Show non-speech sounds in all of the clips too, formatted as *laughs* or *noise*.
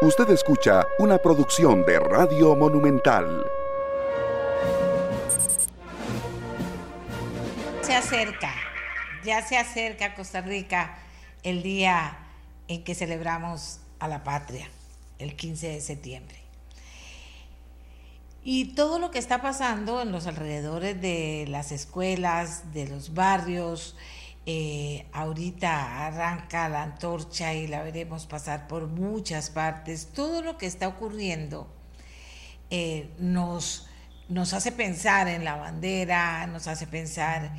Usted escucha una producción de Radio Monumental. Se acerca, ya se acerca Costa Rica el día en que celebramos a la patria, el 15 de septiembre. Y todo lo que está pasando en los alrededores de las escuelas, de los barrios, eh, ahorita arranca la antorcha y la veremos pasar por muchas partes. Todo lo que está ocurriendo eh, nos, nos hace pensar en la bandera, nos hace pensar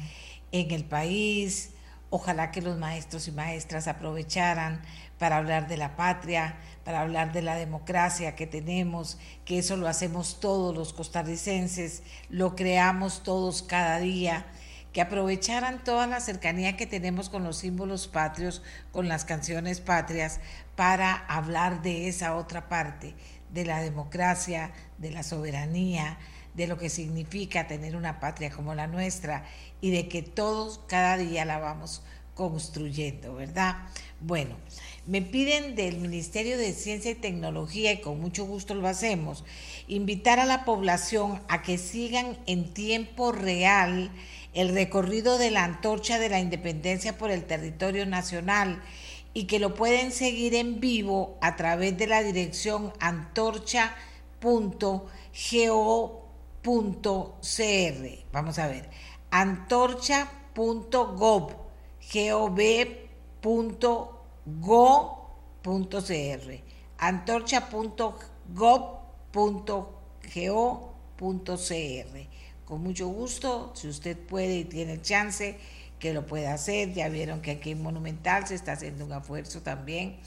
en el país. Ojalá que los maestros y maestras aprovecharan para hablar de la patria, para hablar de la democracia que tenemos, que eso lo hacemos todos los costarricenses, lo creamos todos cada día que aprovecharan toda la cercanía que tenemos con los símbolos patrios, con las canciones patrias, para hablar de esa otra parte, de la democracia, de la soberanía, de lo que significa tener una patria como la nuestra y de que todos cada día la vamos construyendo, ¿verdad? Bueno, me piden del Ministerio de Ciencia y Tecnología, y con mucho gusto lo hacemos, invitar a la población a que sigan en tiempo real el recorrido de la antorcha de la independencia por el territorio nacional y que lo pueden seguir en vivo a través de la dirección antorcha.go.cr. Vamos a ver, antorcha.gov, gov.go.cr, antorcha.gov.go.cr con mucho gusto, si usted puede y tiene chance, que lo pueda hacer. Ya vieron que aquí en Monumental se está haciendo un esfuerzo también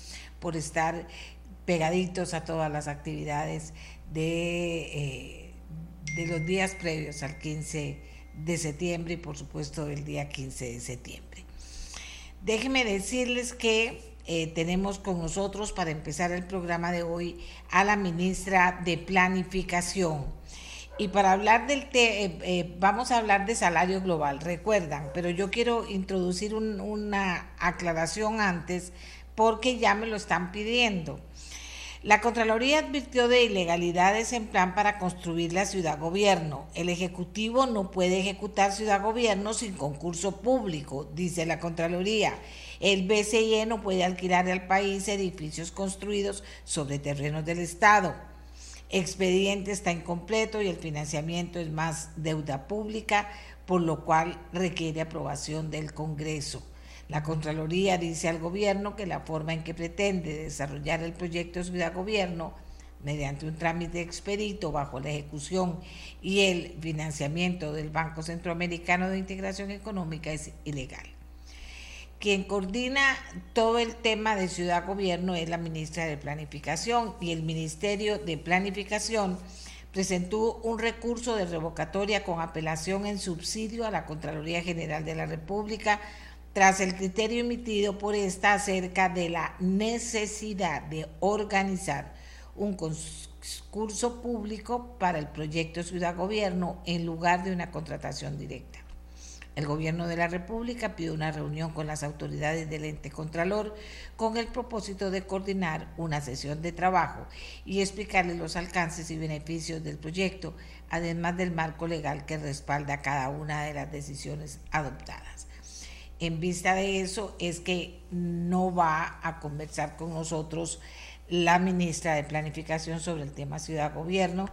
por estar pegaditos a todas las actividades de, eh, de los días previos al 15 de septiembre y por supuesto el día 15 de septiembre. Déjenme decirles que eh, tenemos con nosotros para empezar el programa de hoy a la ministra de Planificación y para hablar del té, eh, eh, vamos a hablar de salario global, recuerdan, pero yo quiero introducir una aclaración antes porque ya me lo están pidiendo. La Contraloría advirtió de ilegalidades en plan para construir la ciudad gobierno. El Ejecutivo no puede ejecutar ciudad gobierno sin concurso público, dice la Contraloría. El BCE no puede alquilar al país edificios construidos sobre terrenos del Estado expediente está incompleto y el financiamiento es más deuda pública, por lo cual requiere aprobación del Congreso. La Contraloría dice al gobierno que la forma en que pretende desarrollar el proyecto Ciudad Gobierno mediante un trámite expedito bajo la ejecución y el financiamiento del Banco Centroamericano de Integración Económica es ilegal. Quien coordina todo el tema de ciudad gobierno es la ministra de Planificación y el Ministerio de Planificación presentó un recurso de revocatoria con apelación en subsidio a la Contraloría General de la República tras el criterio emitido por esta acerca de la necesidad de organizar un concurso público para el proyecto Ciudad Gobierno en lugar de una contratación directa. El gobierno de la República pide una reunión con las autoridades del ente Contralor con el propósito de coordinar una sesión de trabajo y explicarles los alcances y beneficios del proyecto, además del marco legal que respalda cada una de las decisiones adoptadas. En vista de eso es que no va a conversar con nosotros la ministra de Planificación sobre el tema ciudad-gobierno,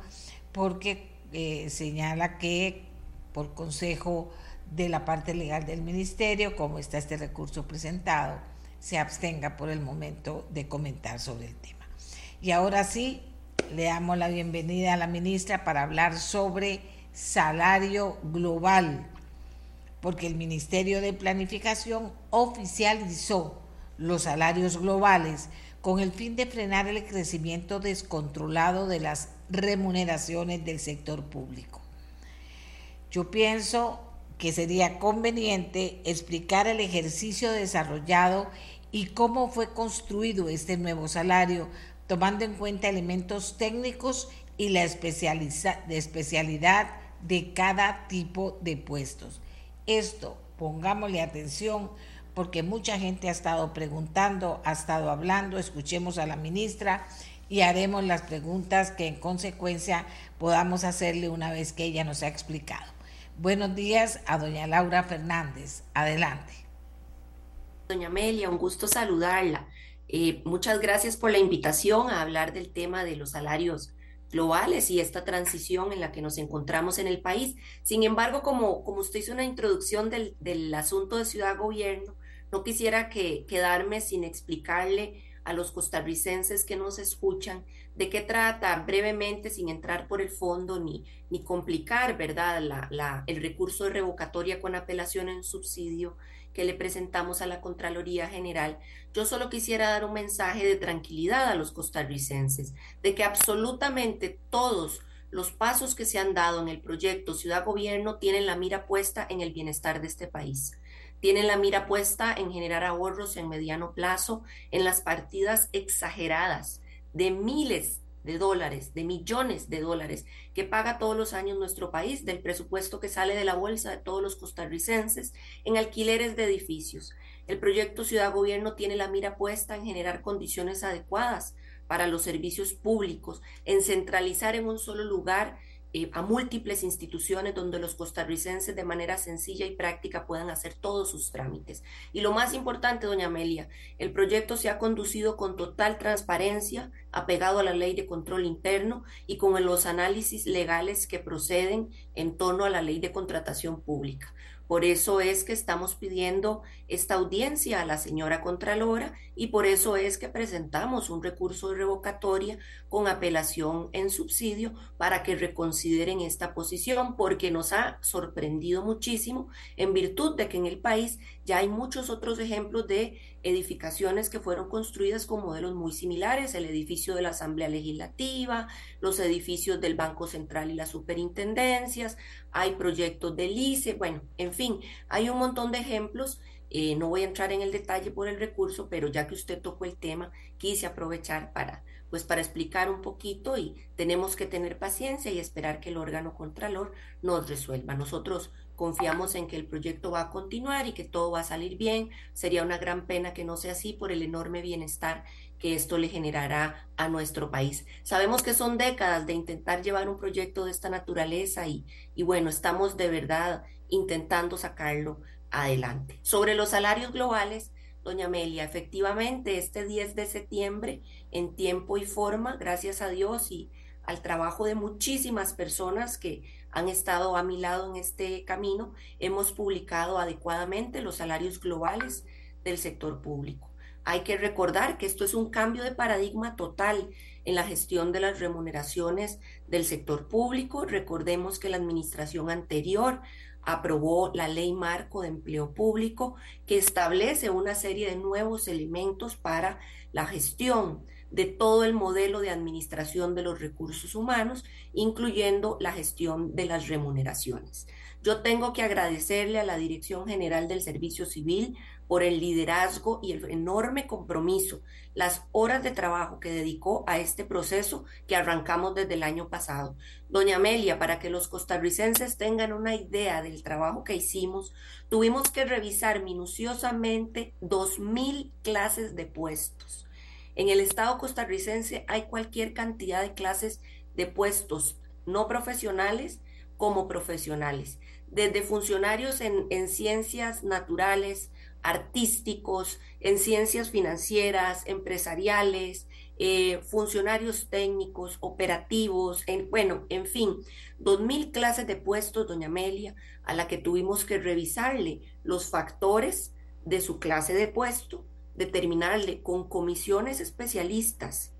porque eh, señala que por consejo de la parte legal del ministerio, como está este recurso presentado, se abstenga por el momento de comentar sobre el tema. Y ahora sí, le damos la bienvenida a la ministra para hablar sobre salario global, porque el Ministerio de Planificación oficializó los salarios globales con el fin de frenar el crecimiento descontrolado de las remuneraciones del sector público. Yo pienso que sería conveniente explicar el ejercicio desarrollado y cómo fue construido este nuevo salario, tomando en cuenta elementos técnicos y la especialidad de cada tipo de puestos. Esto, pongámosle atención, porque mucha gente ha estado preguntando, ha estado hablando, escuchemos a la ministra y haremos las preguntas que en consecuencia podamos hacerle una vez que ella nos ha explicado. Buenos días a doña Laura Fernández. Adelante. Doña Amelia, un gusto saludarla. Eh, muchas gracias por la invitación a hablar del tema de los salarios globales y esta transición en la que nos encontramos en el país. Sin embargo, como, como usted hizo una introducción del, del asunto de ciudad-gobierno, no quisiera que, quedarme sin explicarle a los costarricenses que nos escuchan de qué trata brevemente, sin entrar por el fondo ni, ni complicar, ¿verdad?, el recurso de revocatoria con apelación en subsidio que le presentamos a la Contraloría General, yo solo quisiera dar un mensaje de tranquilidad a los costarricenses, de que absolutamente todos los pasos que se han dado en el proyecto Ciudad Gobierno tienen la mira puesta en el bienestar de este país. Tienen la mira puesta en generar ahorros en mediano plazo, en las partidas exageradas de miles de dólares, de millones de dólares que paga todos los años nuestro país del presupuesto que sale de la bolsa de todos los costarricenses en alquileres de edificios. El proyecto Ciudad Gobierno tiene la mira puesta en generar condiciones adecuadas para los servicios públicos, en centralizar en un solo lugar eh, a múltiples instituciones donde los costarricenses de manera sencilla y práctica puedan hacer todos sus trámites. Y lo más importante, doña Amelia, el proyecto se ha conducido con total transparencia, apegado a la ley de control interno y con los análisis legales que proceden en torno a la ley de contratación pública. Por eso es que estamos pidiendo esta audiencia a la señora Contralora y por eso es que presentamos un recurso de revocatoria con apelación en subsidio para que reconsideren esta posición porque nos ha sorprendido muchísimo en virtud de que en el país ya hay muchos otros ejemplos de edificaciones que fueron construidas con modelos muy similares, el edificio de la Asamblea Legislativa, los edificios del Banco Central y las superintendencias, hay proyectos del ICE, bueno, en fin, hay un montón de ejemplos. Eh, no voy a entrar en el detalle por el recurso, pero ya que usted tocó el tema, quise aprovechar para, pues, para explicar un poquito y tenemos que tener paciencia y esperar que el órgano contralor nos resuelva. Nosotros Confiamos en que el proyecto va a continuar y que todo va a salir bien. Sería una gran pena que no sea así por el enorme bienestar que esto le generará a nuestro país. Sabemos que son décadas de intentar llevar un proyecto de esta naturaleza y, y bueno, estamos de verdad intentando sacarlo adelante. Sobre los salarios globales, doña Amelia, efectivamente, este 10 de septiembre, en tiempo y forma, gracias a Dios y al trabajo de muchísimas personas que han estado a mi lado en este camino, hemos publicado adecuadamente los salarios globales del sector público. Hay que recordar que esto es un cambio de paradigma total en la gestión de las remuneraciones del sector público. Recordemos que la administración anterior aprobó la ley marco de empleo público que establece una serie de nuevos elementos para la gestión de todo el modelo de administración de los recursos humanos, incluyendo la gestión de las remuneraciones. Yo tengo que agradecerle a la Dirección General del Servicio Civil por el liderazgo y el enorme compromiso, las horas de trabajo que dedicó a este proceso que arrancamos desde el año pasado. Doña Amelia, para que los costarricenses tengan una idea del trabajo que hicimos, tuvimos que revisar minuciosamente dos mil clases de puestos en el Estado costarricense hay cualquier cantidad de clases de puestos no profesionales como profesionales, desde funcionarios en, ciencias naturales, artísticos, en ciencias financieras, empresariales, eh, funcionarios técnicos, operativos, en, bueno, en fin, dos mil clases de puestos, doña Amelia, a la que tuvimos que revisarle los factores de su clase de puesto, determinarle con comisiones especialistas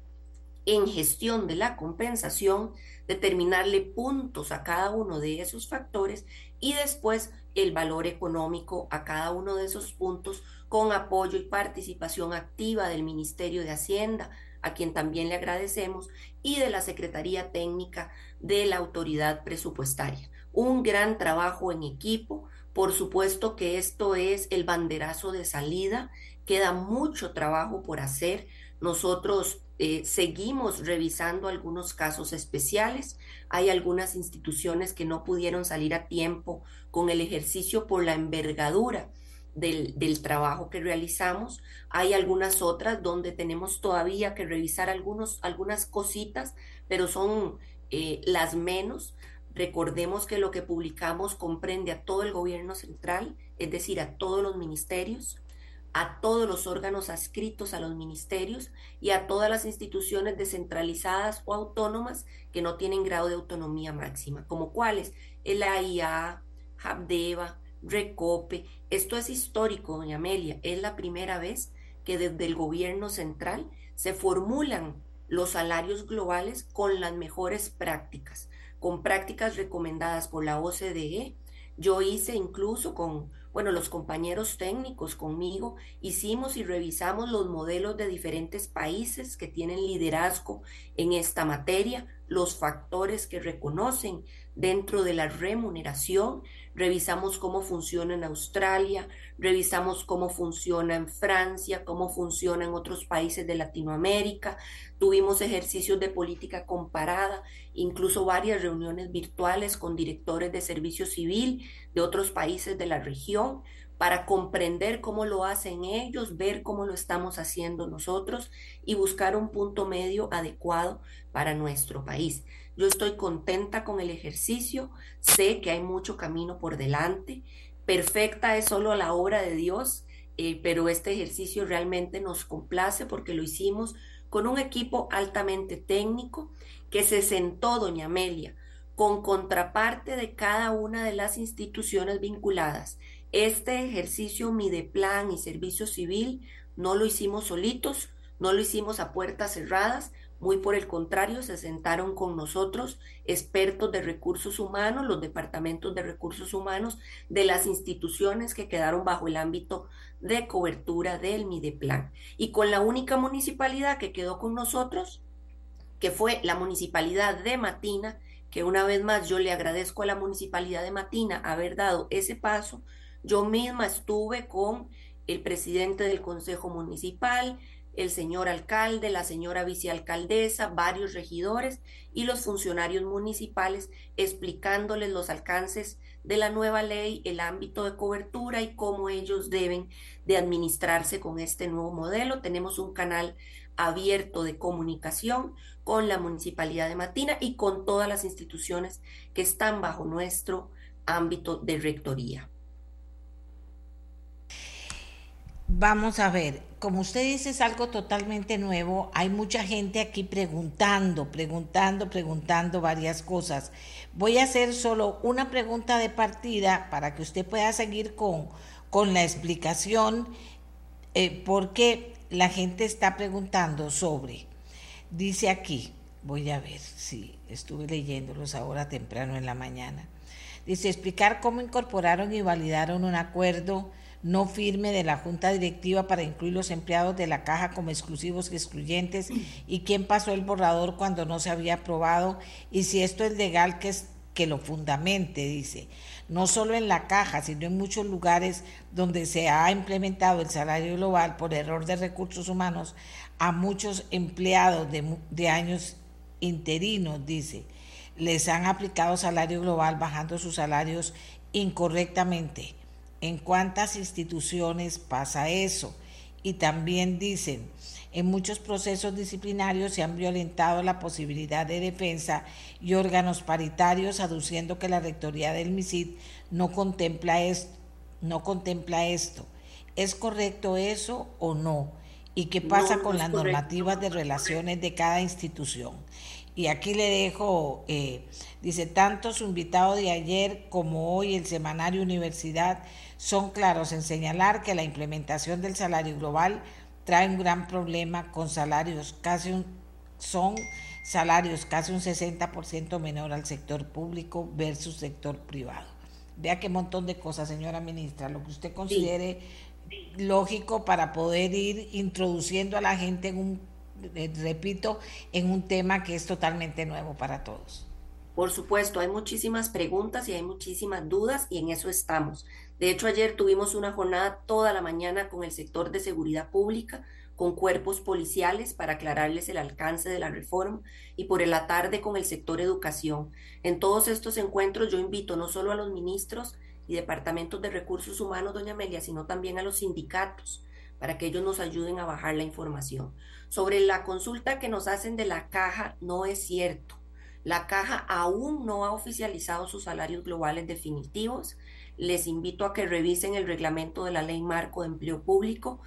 en gestión de la compensación, determinarle puntos a cada uno de esos factores y después el valor económico a cada uno de esos puntos con apoyo y participación activa del Ministerio de Hacienda, a quien también le agradecemos, y de la Secretaría Técnica de la Autoridad Presupuestaria. Un gran trabajo en equipo. Por supuesto que esto es el banderazo de salida Queda mucho trabajo por hacer. Nosotros eh, seguimos revisando algunos casos especiales. Hay algunas instituciones que no pudieron salir a tiempo con el ejercicio por la envergadura del, del, trabajo que realizamos. Hay algunas otras donde tenemos todavía que revisar algunos, algunas cositas, pero son eh, las menos. Recordemos que lo que publicamos comprende a todo el gobierno central, es decir, a todos los ministerios, a todos los órganos adscritos a los ministerios y a todas las instituciones descentralizadas o autónomas que no tienen grado de autonomía máxima, como cuáles, el AIA, Habdeba, Recope. Esto es histórico, doña Amelia. Es la primera vez que desde el gobierno central se formulan los salarios globales con las mejores prácticas, con prácticas recomendadas por la OCDE. Yo hice incluso con, bueno, los compañeros técnicos conmigo, hicimos y revisamos los modelos de diferentes países que tienen liderazgo en esta materia, los factores que reconocen dentro de la remuneración, revisamos cómo funciona en Australia, revisamos cómo funciona en Francia, cómo funciona en otros países de Latinoamérica, tuvimos ejercicios de política comparada, incluso varias reuniones virtuales con directores de servicio civil de otros países de la región para comprender cómo lo hacen ellos, ver cómo lo estamos haciendo nosotros y buscar un punto medio adecuado para nuestro país. Yo estoy contenta con el ejercicio, sé que hay mucho camino por delante, perfecta es solo la obra de Dios, eh, pero este ejercicio realmente nos complace porque lo hicimos con un equipo altamente técnico que se sentó, doña Amelia, con contraparte de cada una de las instituciones vinculadas. Este ejercicio Mideplan y Servicio Civil no lo hicimos solitos, no lo hicimos a puertas cerradas, muy por el contrario, se sentaron con nosotros expertos de recursos humanos, los departamentos de recursos humanos de las instituciones que quedaron bajo el ámbito de cobertura del Mideplan. Y con la única municipalidad que quedó con nosotros, que fue la municipalidad de Matina, que una vez más yo le agradezco a la municipalidad de Matina haber dado ese paso. Yo misma estuve con el presidente del Consejo Municipal, el señor alcalde, la señora vicealcaldesa, varios regidores y los funcionarios municipales explicándoles los alcances de la nueva ley, el ámbito de cobertura y cómo ellos deben de administrarse con este nuevo modelo. Tenemos un canal abierto de comunicación con la Municipalidad de Matina y con todas las instituciones que están bajo nuestro ámbito de rectoría. Vamos a ver, como usted dice es algo totalmente nuevo, hay mucha gente aquí preguntando, preguntando, preguntando varias cosas. Voy a hacer solo una pregunta de partida para que usted pueda seguir con, con la explicación, eh, porque la gente está preguntando sobre, dice aquí, voy a ver si estuve leyéndolos ahora temprano en la mañana, dice explicar cómo incorporaron y validaron un acuerdo no firme de la Junta Directiva para incluir los empleados de la caja como exclusivos y excluyentes y quién pasó el borrador cuando no se había aprobado y si esto es legal que, es, que lo fundamente, dice. No solo en la caja, sino en muchos lugares donde se ha implementado el salario global por error de recursos humanos a muchos empleados de, de años interinos, dice. Les han aplicado salario global bajando sus salarios incorrectamente en cuántas instituciones pasa eso. Y también dicen, en muchos procesos disciplinarios se han violentado la posibilidad de defensa y órganos paritarios, aduciendo que la rectoría del MISID no contempla, esto, no contempla esto. ¿Es correcto eso o no? ¿Y qué pasa con las normativas de relaciones de cada institución? Y aquí le dejo, eh, dice, tanto su invitado de ayer como hoy el semanario Universidad son claros en señalar que la implementación del salario global trae un gran problema con salarios casi un, son salarios casi un 60% menor al sector público versus sector privado. Vea qué montón de cosas, señora ministra, lo que usted considere lógico para poder ir introduciendo a la gente en un, eh, repito, en un tema que es totalmente nuevo para todos. Por supuesto, hay muchísimas preguntas y hay muchísimas dudas y en eso estamos. De hecho, ayer tuvimos una jornada toda la mañana con el sector de seguridad pública, con cuerpos policiales para aclararles el alcance de la reforma y por la tarde con el sector educación. En todos estos encuentros yo invito no solo a los ministros y departamentos de recursos humanos, doña Amelia, sino también a los sindicatos para que ellos nos ayuden a bajar la información. Sobre la consulta que nos hacen de la caja, no es cierto. La caja aún no ha oficializado sus salarios globales definitivos. Les invito a que revisen el reglamento de la ley marco de empleo público.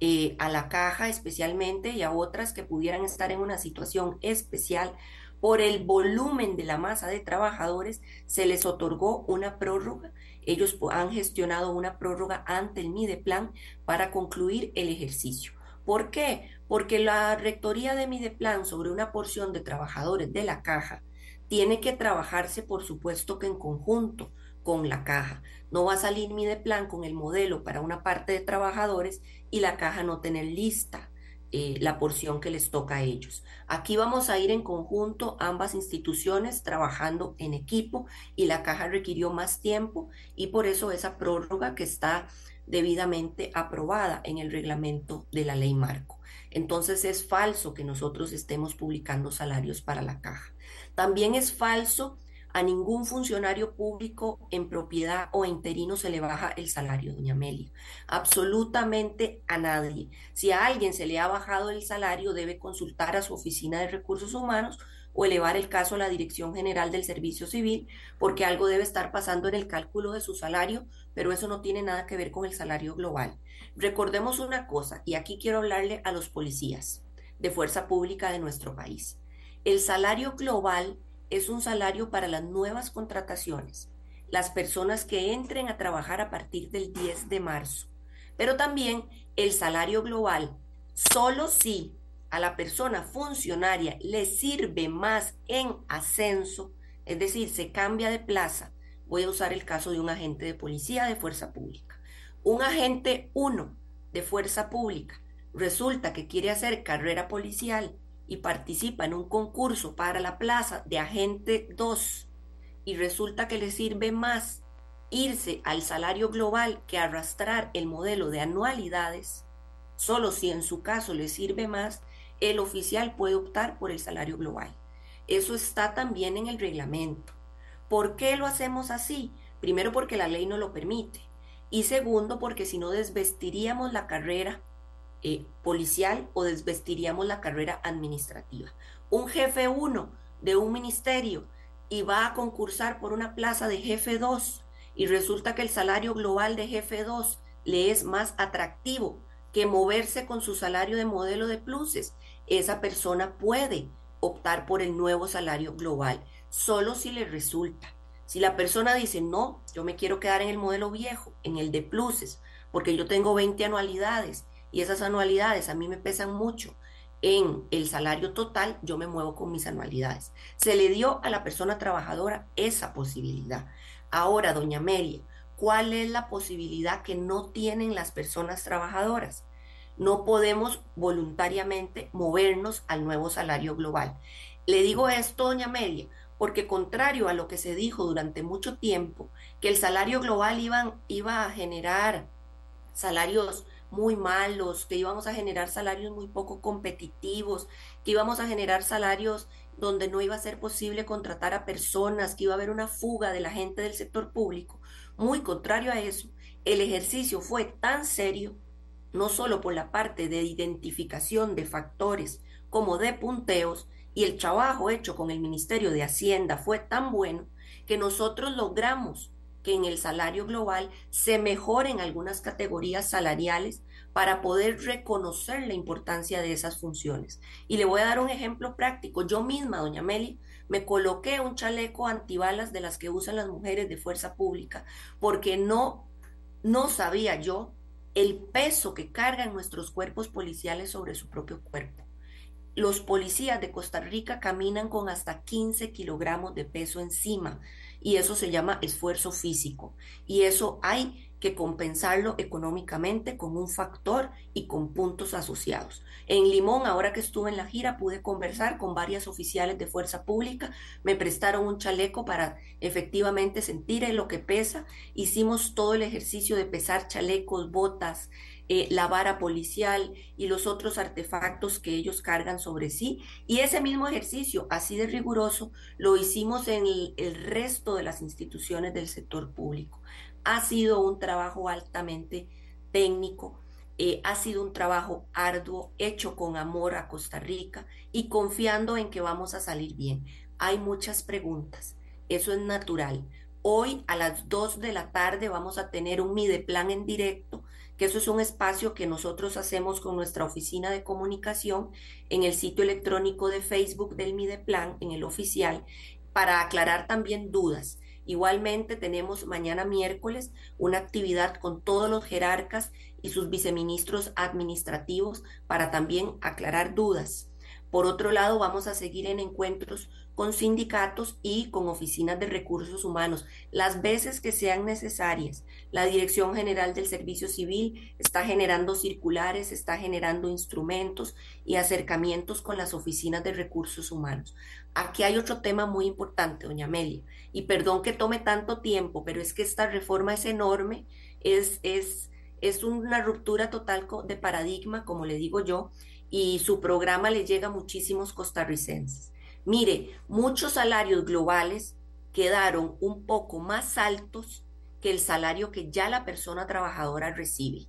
Eh, a la caja especialmente y a otras que pudieran estar en una situación especial por el volumen de la masa de trabajadores, se les otorgó una prórroga. Ellos han gestionado una prórroga ante el Mideplan para concluir el ejercicio. ¿Por qué? Porque la rectoría de Mideplan sobre una porción de trabajadores de la caja tiene que trabajarse, por supuesto, que en conjunto con la caja. No va a salir Mideplan con el modelo para una parte de trabajadores y la caja no tener lista eh, la porción que les toca a ellos. Aquí vamos a ir en conjunto ambas instituciones trabajando en equipo y la caja requirió más tiempo y por eso esa prórroga que está debidamente aprobada en el reglamento de la ley marco. Entonces es falso que nosotros estemos publicando salarios para la caja. También es falso a ningún funcionario público en propiedad o interino se le baja el salario, doña Amelia. Absolutamente a nadie. Si a alguien se le ha bajado el salario, debe consultar a su oficina de recursos humanos o elevar el caso a la Dirección General del Servicio Civil, porque algo debe estar pasando en el cálculo de su salario, pero eso no tiene nada que ver con el salario global. Recordemos una cosa, y aquí quiero hablarle a los policías de fuerza pública de nuestro país. El salario global es un salario para las nuevas contrataciones, las personas que entren a trabajar a partir del 10 de marzo. Pero también el salario global, solo si a la persona funcionaria le sirve más en ascenso, es decir, se cambia de plaza. Voy a usar el caso de un agente de policía de fuerza pública. Un agente 1 de fuerza pública resulta que quiere hacer carrera policial y participa en un concurso para la plaza de agente 2 y resulta que le sirve más irse al salario global que arrastrar el modelo de anualidades, solo si en su caso le sirve más, el oficial puede optar por el salario global. Eso está también en el reglamento. ¿Por qué lo hacemos así? Primero porque la ley no lo permite y segundo porque si no desvestiríamos la carrera eh, policial o desvestiríamos la carrera administrativa. Un jefe 1 de un ministerio y va a concursar por una plaza de jefe 2 y resulta que el salario global de jefe 2 le es más atractivo que moverse con su salario de modelo de pluses, esa persona puede optar por el nuevo salario global, solo si le resulta. Si la persona dice, no, yo me quiero quedar en el modelo viejo, en el de pluses, porque yo tengo 20 anualidades y esas anualidades a mí me pesan mucho en el salario total, yo me muevo con mis anualidades. Se le dio a la persona trabajadora esa posibilidad. Ahora, doña Amelia, ¿cuál es la posibilidad que no tienen las personas trabajadoras? No podemos voluntariamente movernos al nuevo salario global. Le digo esto, doña Amelia, porque contrario a lo que se dijo durante mucho tiempo, que el salario global iba, iba a generar salarios muy malos, que íbamos a generar salarios muy poco competitivos, que íbamos a generar salarios donde no iba a ser posible contratar a personas, que iba a haber una fuga de la gente del sector público. Muy contrario a eso, el ejercicio fue tan serio, no solo por la parte de identificación de factores como de punteos, y el trabajo hecho con el Ministerio de Hacienda fue tan bueno que nosotros logramos que en el salario global se mejoren algunas categorías salariales para poder reconocer la importancia de esas funciones. Y le voy a dar un ejemplo práctico. Yo misma, doña Meli, me coloqué un chaleco antibalas de las que usan las mujeres de fuerza pública porque no no sabía yo el peso que cargan nuestros cuerpos policiales sobre su propio cuerpo. Los policías de Costa Rica caminan con hasta 15 kilogramos de peso encima y eso se llama esfuerzo físico. Y eso hay que compensarlo económicamente con un factor y con puntos asociados. En Limón, ahora que estuve en la gira, pude conversar con varias oficiales de fuerza pública, me prestaron un chaleco para efectivamente sentir lo que pesa, hicimos todo el ejercicio de pesar chalecos, botas, eh, la vara policial y los otros artefactos que ellos cargan sobre sí. Y ese mismo ejercicio, así de riguroso, lo hicimos en el, resto de las instituciones del sector público. Ha sido un trabajo altamente técnico, eh, ha sido un trabajo arduo, hecho con amor a Costa Rica y confiando en que vamos a salir bien. Hay muchas preguntas, eso es natural. Hoy a las 2 de la tarde vamos a tener un Mideplan en directo, que eso es un espacio que nosotros hacemos con nuestra oficina de comunicación en el sitio electrónico de Facebook del Mideplan, en el oficial, para aclarar también dudas. Igualmente tenemos mañana miércoles una actividad con todos los jerarcas y sus viceministros administrativos para también aclarar dudas. Por otro lado, vamos a seguir en encuentros con sindicatos y con oficinas de recursos humanos, las veces que sean necesarias. La Dirección General del Servicio Civil está generando circulares, está generando instrumentos y acercamientos con las oficinas de recursos humanos. Aquí hay otro tema muy importante, doña Amelia, y perdón que tome tanto tiempo, pero es que esta reforma es enorme, es, es, es una ruptura total de paradigma, como le digo yo, y su programa le llega a muchísimos costarricenses. Mire, muchos salarios globales quedaron un poco más altos que el salario que ya la persona trabajadora recibe.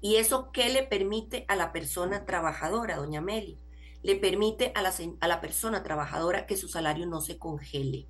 ¿Y eso qué le permite a la persona trabajadora, doña Amelia? Le permite a la, a la persona trabajadora que su salario no se congele.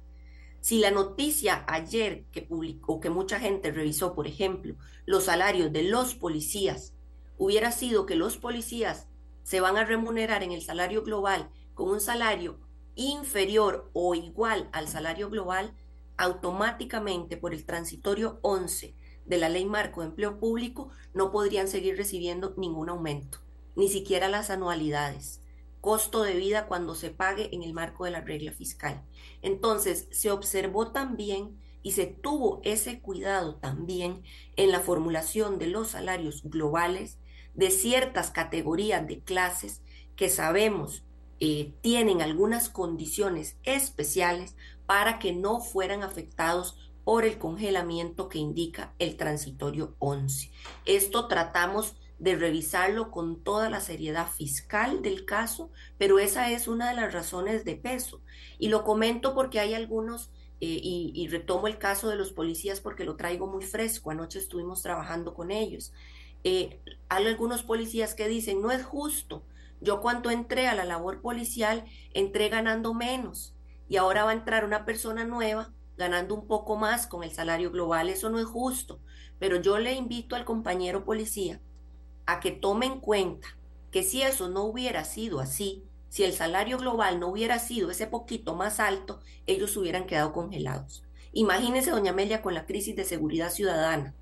Si la noticia ayer que publicó, que mucha gente revisó, por ejemplo, los salarios de los policías, hubiera sido que los policías se van a remunerar en el salario global con un salario inferior o igual al salario global, automáticamente por el transitorio 11 de la Ley Marco de Empleo Público no podrían seguir recibiendo ningún aumento, ni siquiera las anualidades, costo de vida cuando se pague en el marco de la regla fiscal. Entonces, se observó también y se tuvo ese cuidado también en la formulación de los salarios globales de ciertas categorías de clases que sabemos eh, tienen algunas condiciones especiales para que no fueran afectados por el congelamiento que indica el transitorio 11. Esto tratamos de revisarlo con toda la seriedad fiscal del caso, pero esa es una de las razones de peso. Y lo comento porque hay algunos, eh, y, retomo el caso de los policías porque lo traigo muy fresco, anoche estuvimos trabajando con ellos. Eh, hay algunos policías que dicen, no es justo yo cuando entré a la labor policial, entré ganando menos y ahora va a entrar una persona nueva ganando un poco más con el salario global. Eso no es justo. Pero yo le invito al compañero policía a que tome en cuenta que si eso no hubiera sido así, si el salario global no hubiera sido ese poquito más alto, ellos hubieran quedado congelados. Imagínese, doña Amelia, con la crisis de seguridad ciudadana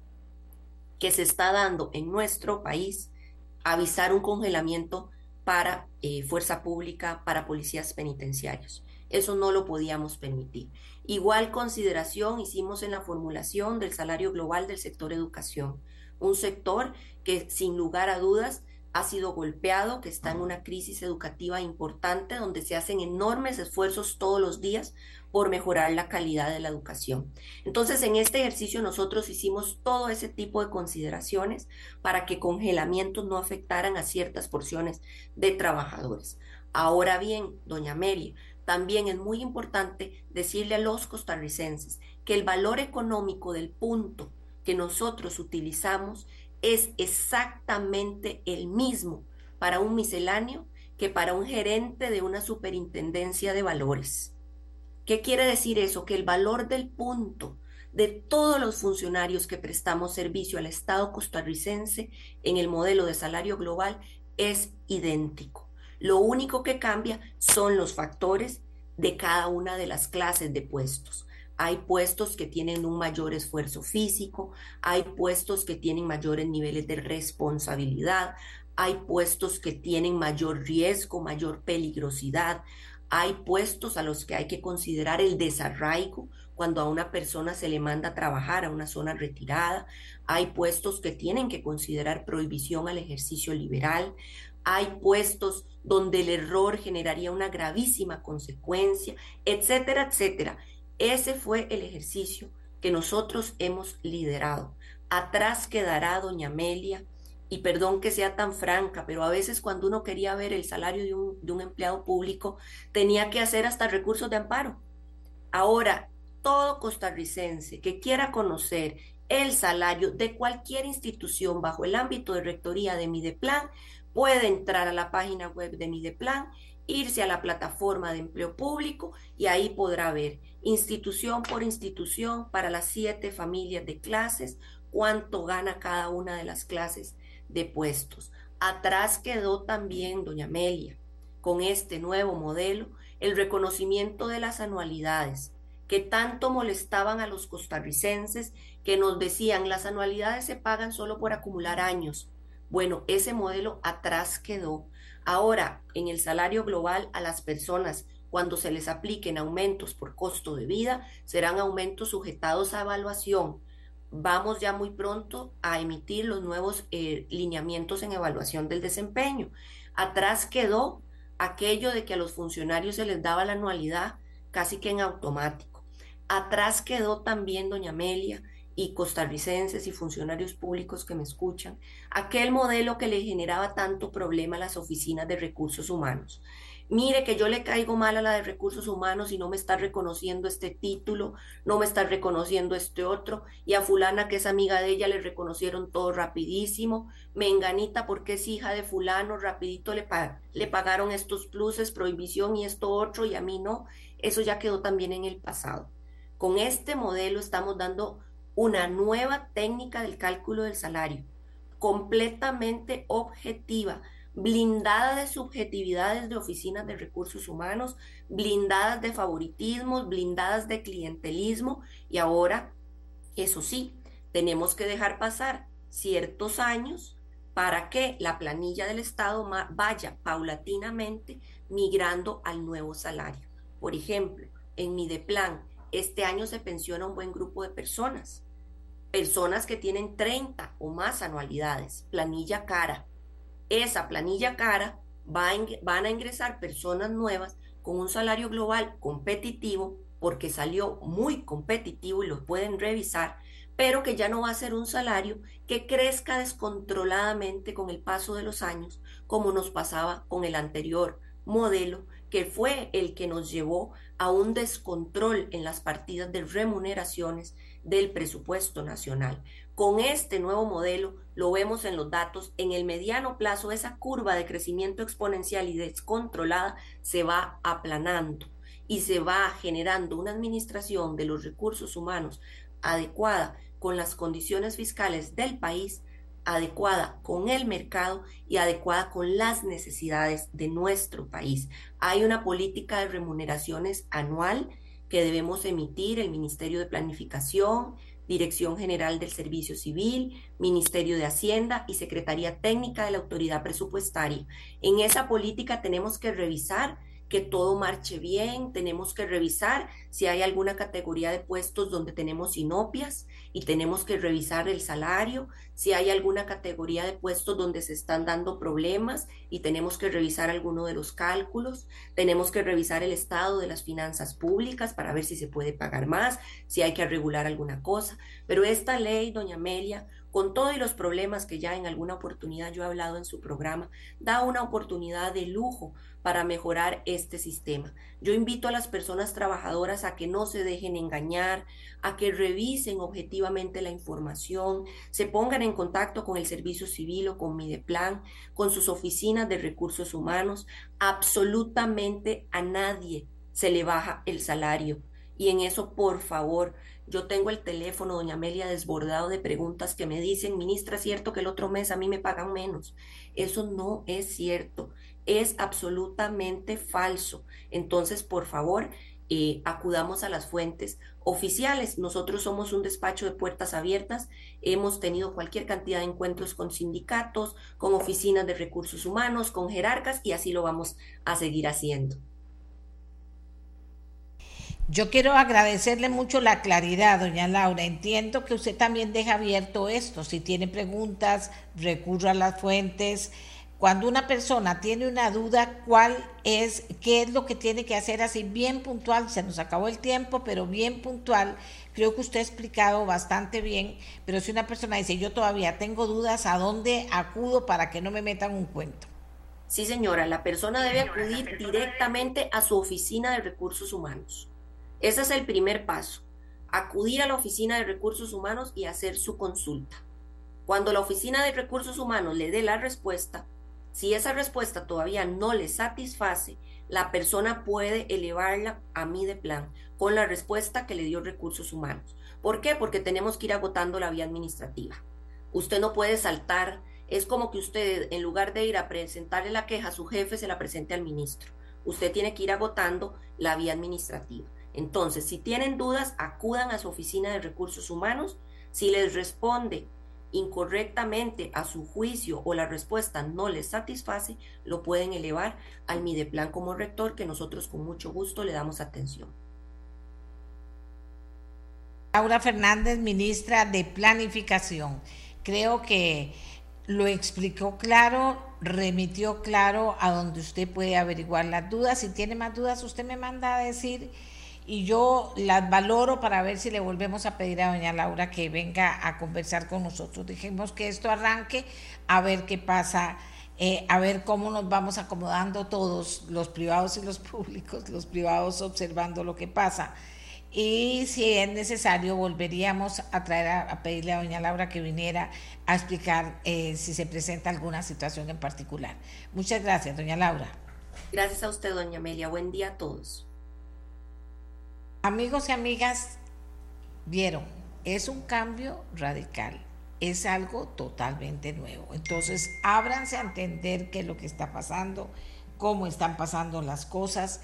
que se está dando en nuestro país, avisar un congelamiento para eh, fuerza pública, para policías penitenciarios. Eso no lo podíamos permitir. Igual consideración hicimos en la formulación del salario global del sector educación, un sector que sin lugar a dudas ha sido golpeado, que está en una crisis educativa importante, donde se hacen enormes esfuerzos todos los días por mejorar la calidad de la educación. Entonces, en este ejercicio nosotros hicimos todo ese tipo de consideraciones para que congelamientos no afectaran a ciertas porciones de trabajadores. Ahora bien, doña Amelia, también es muy importante decirle a los costarricenses que el valor económico del punto que nosotros utilizamos es exactamente el mismo para un misceláneo que para un gerente de una superintendencia de valores. ¿Qué quiere decir eso? Que el valor del punto de todos los funcionarios que prestamos servicio al Estado costarricense en el modelo de salario global es idéntico. Lo único que cambia son los factores de cada una de las clases de puestos. Hay puestos que tienen un mayor esfuerzo físico, hay puestos que tienen mayores niveles de responsabilidad, hay puestos que tienen mayor riesgo, mayor peligrosidad, hay puestos a los que hay que considerar el desarraigo cuando a una persona se le manda a trabajar a una zona retirada. Hay puestos que tienen que considerar prohibición al ejercicio liberal. Hay puestos donde el error generaría una gravísima consecuencia, etcétera, etcétera. Ese fue el ejercicio que nosotros hemos liderado. Atrás quedará doña Amelia, y perdón que sea tan franca, pero a veces cuando uno quería ver el salario de un, empleado público, tenía que hacer hasta recursos de amparo. Ahora, todo costarricense que quiera conocer el salario de cualquier institución bajo el ámbito de rectoría de Mideplan, puede entrar a la página web de Mideplan, irse a la plataforma de empleo público y ahí podrá ver institución por institución para las siete familias de clases, cuánto gana cada una de las clases de puestos. Atrás quedó también, doña Amelia, con este nuevo modelo, el reconocimiento de las anualidades que tanto molestaban a los costarricenses que nos decían las anualidades se pagan solo por acumular años. Bueno, ese modelo atrás quedó. Ahora, en el salario global a las personas, cuando se les apliquen aumentos por costo de vida, serán aumentos sujetados a evaluación. Vamos ya muy pronto a emitir los nuevos eh, lineamientos en evaluación del desempeño. Atrás quedó aquello de que a los funcionarios se les daba la anualidad casi que en automático. Atrás quedó también doña Amelia y costarricenses y funcionarios públicos que me escuchan, aquel modelo que le generaba tanto problema a las oficinas de recursos humanos. Mire que yo le caigo mal a la de recursos humanos y no me está reconociendo este título, no me está reconociendo este otro, y a fulana que es amiga de ella le reconocieron todo rapidísimo, menganita porque es hija de fulano, rapidito le, le pagaron estos pluses, prohibición y esto otro, y a mí no, eso ya quedó también en el pasado. Con este modelo estamos dando una nueva técnica del cálculo del salario, completamente objetiva, blindada de subjetividades de oficinas de recursos humanos, blindadas de favoritismos, blindadas de clientelismo y ahora, eso sí, tenemos que dejar pasar ciertos años para que la planilla del Estado vaya paulatinamente migrando al nuevo salario. Por ejemplo, en mi plan, este año se pensiona un buen grupo de personas, personas que tienen 30 o más anualidades, planilla cara, esa planilla cara va van a ingresar personas nuevas con un salario global competitivo, porque salió muy competitivo y lo pueden revisar, pero que ya no va a ser un salario que crezca descontroladamente con el paso de los años, como nos pasaba con el anterior modelo, que fue el que nos llevó a un descontrol en las partidas de remuneraciones del presupuesto nacional. Con este nuevo modelo, lo vemos en los datos, en el mediano plazo esa curva de crecimiento exponencial y descontrolada se va aplanando y se va generando una administración de los recursos humanos adecuada con las condiciones fiscales del país, adecuada con el mercado y adecuada con las necesidades de nuestro país. Hay una política de remuneraciones anual que debemos emitir el Ministerio de Planificación, Dirección General del Servicio Civil, Ministerio de Hacienda y Secretaría Técnica de la Autoridad Presupuestaria. En esa política tenemos que revisar que todo marche bien, tenemos que revisar si hay alguna categoría de puestos donde tenemos inopias y tenemos que revisar el salario, si hay alguna categoría de puestos donde se están dando problemas y tenemos que revisar alguno de los cálculos, tenemos que revisar el estado de las finanzas públicas para ver si se puede pagar más, si hay que regular alguna cosa. Pero esta ley, doña Amelia, con todos los problemas que ya en alguna oportunidad yo he hablado en su programa, da una oportunidad de lujo para mejorar este sistema. Yo invito a las personas trabajadoras a que no se dejen engañar, a que revisen objetivamente la información, se pongan en contacto con el Servicio Civil o con Mideplan, con sus oficinas de recursos humanos. Absolutamente a nadie se le baja el salario. Y en eso, por favor, yo tengo el teléfono, doña Amelia, desbordado de preguntas que me dicen, ministra, ¿es cierto que el otro mes a mí me pagan menos? Eso no es cierto es absolutamente falso. Entonces, por favor, eh, acudamos a las fuentes oficiales. Nosotros somos un despacho de puertas abiertas. Hemos tenido cualquier cantidad de encuentros con sindicatos, con oficinas de recursos humanos, con jerarcas y así lo vamos a seguir haciendo. Yo quiero agradecerle mucho la claridad, doña Laura. Entiendo que usted también deja abierto esto. Si tiene preguntas, recurra a las fuentes. Cuando una persona tiene una duda, ¿cuál es, qué es lo que tiene que hacer así bien puntual? Se nos acabó el tiempo, pero bien puntual. Creo que usted ha explicado bastante bien, pero si una persona dice, yo todavía tengo dudas, ¿a dónde acudo para que no me metan un cuento? Sí, señora, la persona debe acudir directamente a su oficina de recursos humanos. Ese es el primer paso. acudir a la Oficina de Recursos Humanos y hacer su consulta. Cuando la Oficina de Recursos Humanos le dé la respuesta, si esa respuesta todavía no le satisface, la persona puede elevarla a mí de plan con la respuesta que le dio Recursos Humanos. ¿Por qué? Porque tenemos que ir agotando la vía administrativa. Usted no puede saltar, es como que usted en lugar de ir a presentarle la queja a su jefe, se la presente al ministro. Usted tiene que ir agotando la vía administrativa. Entonces, si tienen dudas, acudan a su oficina de recursos humanos. Si les responde incorrectamente a su juicio o la respuesta no les satisface, lo pueden elevar al Mideplan como rector, que nosotros con mucho gusto le damos atención. Laura Fernández, ministra de Planificación. Creo que lo explicó claro, remitió claro a donde usted puede averiguar las dudas. Si tiene más dudas, usted me manda a decir y yo las valoro para ver si le volvemos a pedir a doña Laura que venga a conversar con nosotros. Dijimos que esto arranque, a ver qué pasa, eh, a ver cómo nos vamos acomodando todos, los privados y los *laughs* públicos, los privados observando lo que pasa. Y si es necesario, volveríamos a traer a, pedirle a doña Laura que viniera a explicar eh, si se presenta alguna situación en particular. Muchas gracias, doña Laura. Gracias a usted, doña Amelia. Buen día a todos. Amigos y amigas, vieron, es un cambio radical, es algo totalmente nuevo. Entonces, ábranse a entender qué es lo que está pasando, cómo están pasando las cosas,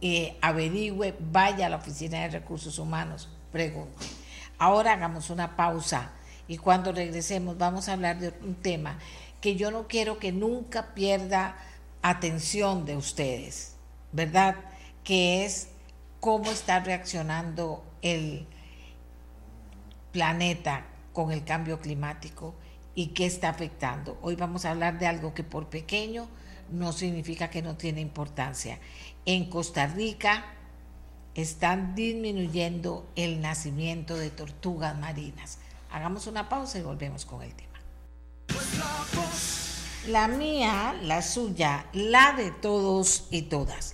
eh, averigüe, vaya a la Oficina de Recursos Humanos, pregunte. Ahora hagamos una pausa y cuando regresemos vamos a hablar de un tema que yo no quiero que nunca pierda atención de ustedes, ¿verdad? Que es cómo está reaccionando el planeta con el cambio climático y qué está afectando. Hoy vamos a hablar de algo que por pequeño no significa que no tiene importancia. En Costa Rica están disminuyendo el nacimiento de tortugas marinas. Hagamos una pausa y volvemos con el tema. La mía, la suya, la de todos y todas.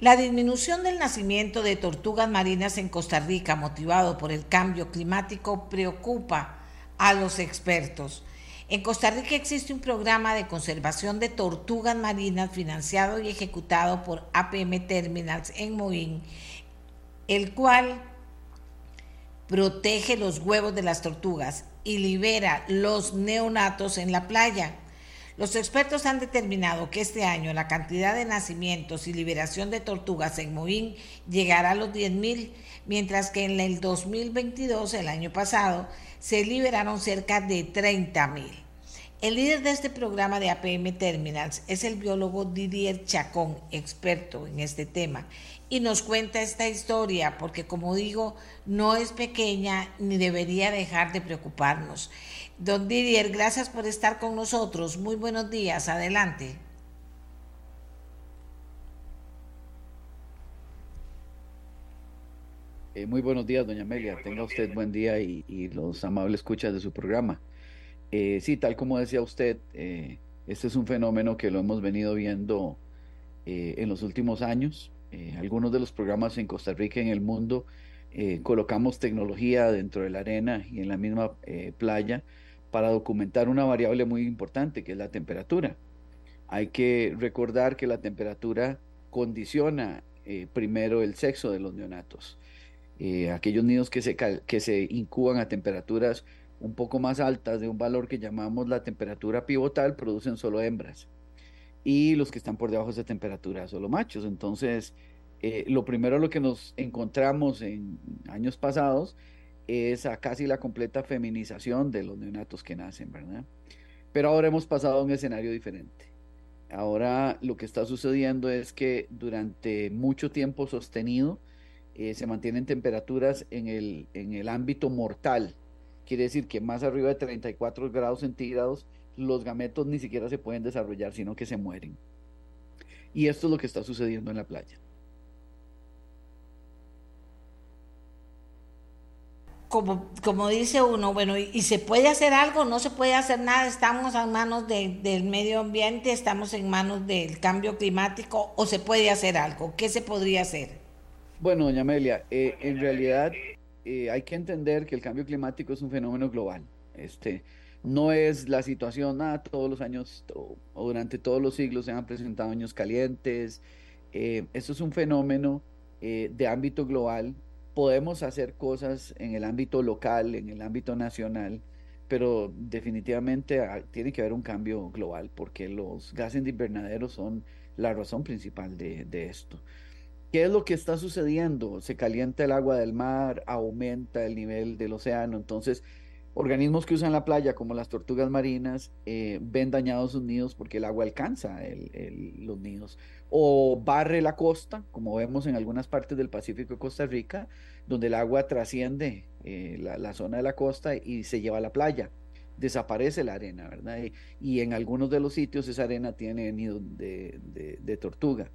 La disminución del nacimiento de tortugas marinas en Costa Rica, motivado por el cambio climático, preocupa a los expertos. En Costa Rica existe un programa de conservación de tortugas marinas financiado y ejecutado por APM Terminals en Moín, el cual protege los huevos de las tortugas y libera los neonatos en la playa. Los expertos han determinado que este año la cantidad de nacimientos y liberación de tortugas en Moín llegará a los 10.000, mientras que en el 2022, el año pasado, se liberaron cerca de 30.000. El líder de este programa de APM Terminals es el biólogo Didier Chacón, experto en este tema, y nos cuenta esta historia porque, como digo, no es pequeña ni debería dejar de preocuparnos. Don Didier, gracias por estar con nosotros. Muy buenos días. Adelante. Eh, muy buenos días, doña Amelia. Tenga usted buen día y, los amables escuchas de su programa. Eh, sí, tal como decía usted, eh, este es un fenómeno que lo hemos venido viendo en los últimos años. algunos de los programas en Costa Rica y en el mundo colocamos tecnología dentro de la arena y en la misma playa para documentar una variable muy importante que es la temperatura. Hay que recordar que la temperatura condiciona eh, primero el sexo de los neonatos. Eh, aquellos niños que se, que se incuban a temperaturas un poco más altas de un valor que llamamos la temperatura pivotal producen solo hembras y los que están por debajo de esa temperatura solo machos. Entonces, eh, lo primero lo que nos encontramos en años pasados es a casi la completa feminización de los neonatos que nacen, ¿verdad? Pero ahora hemos pasado a un escenario diferente. Ahora lo que está sucediendo es que durante mucho tiempo sostenido eh, se mantienen temperaturas en el, en el ámbito mortal. Quiere decir que más arriba de 34 grados centígrados los gametos ni siquiera se pueden desarrollar, sino que se mueren. Y esto es lo que está sucediendo en la playa. Como, dice uno, bueno, ¿y, se puede hacer algo? No se puede hacer nada, estamos en manos del medio ambiente, estamos en manos del cambio climático, o se puede hacer algo, ¿qué se podría hacer? Bueno, doña Amelia, eh, en realidad eh, hay que entender que el cambio climático es un fenómeno global. Este, no es la situación, nada, todos los años o, durante todos los siglos se han presentado años calientes. Eh, esto es un fenómeno eh, de ámbito global. Podemos hacer cosas en el ámbito local, en el ámbito nacional, pero definitivamente ah, tiene que haber un cambio global porque los gases de invernadero son la razón principal de, esto. ¿Qué es lo que está sucediendo? Se calienta el agua del mar, aumenta el nivel del océano, entonces organismos que usan la playa, como las tortugas marinas, eh, ven dañados sus nidos porque el agua alcanza los nidos. O barre la costa, como vemos en algunas partes del Pacífico de Costa Rica, donde el agua trasciende eh, la, zona de la costa y se lleva a la playa. Desaparece la arena, ¿verdad? Y, en algunos de los sitios esa arena tiene nido de, tortuga.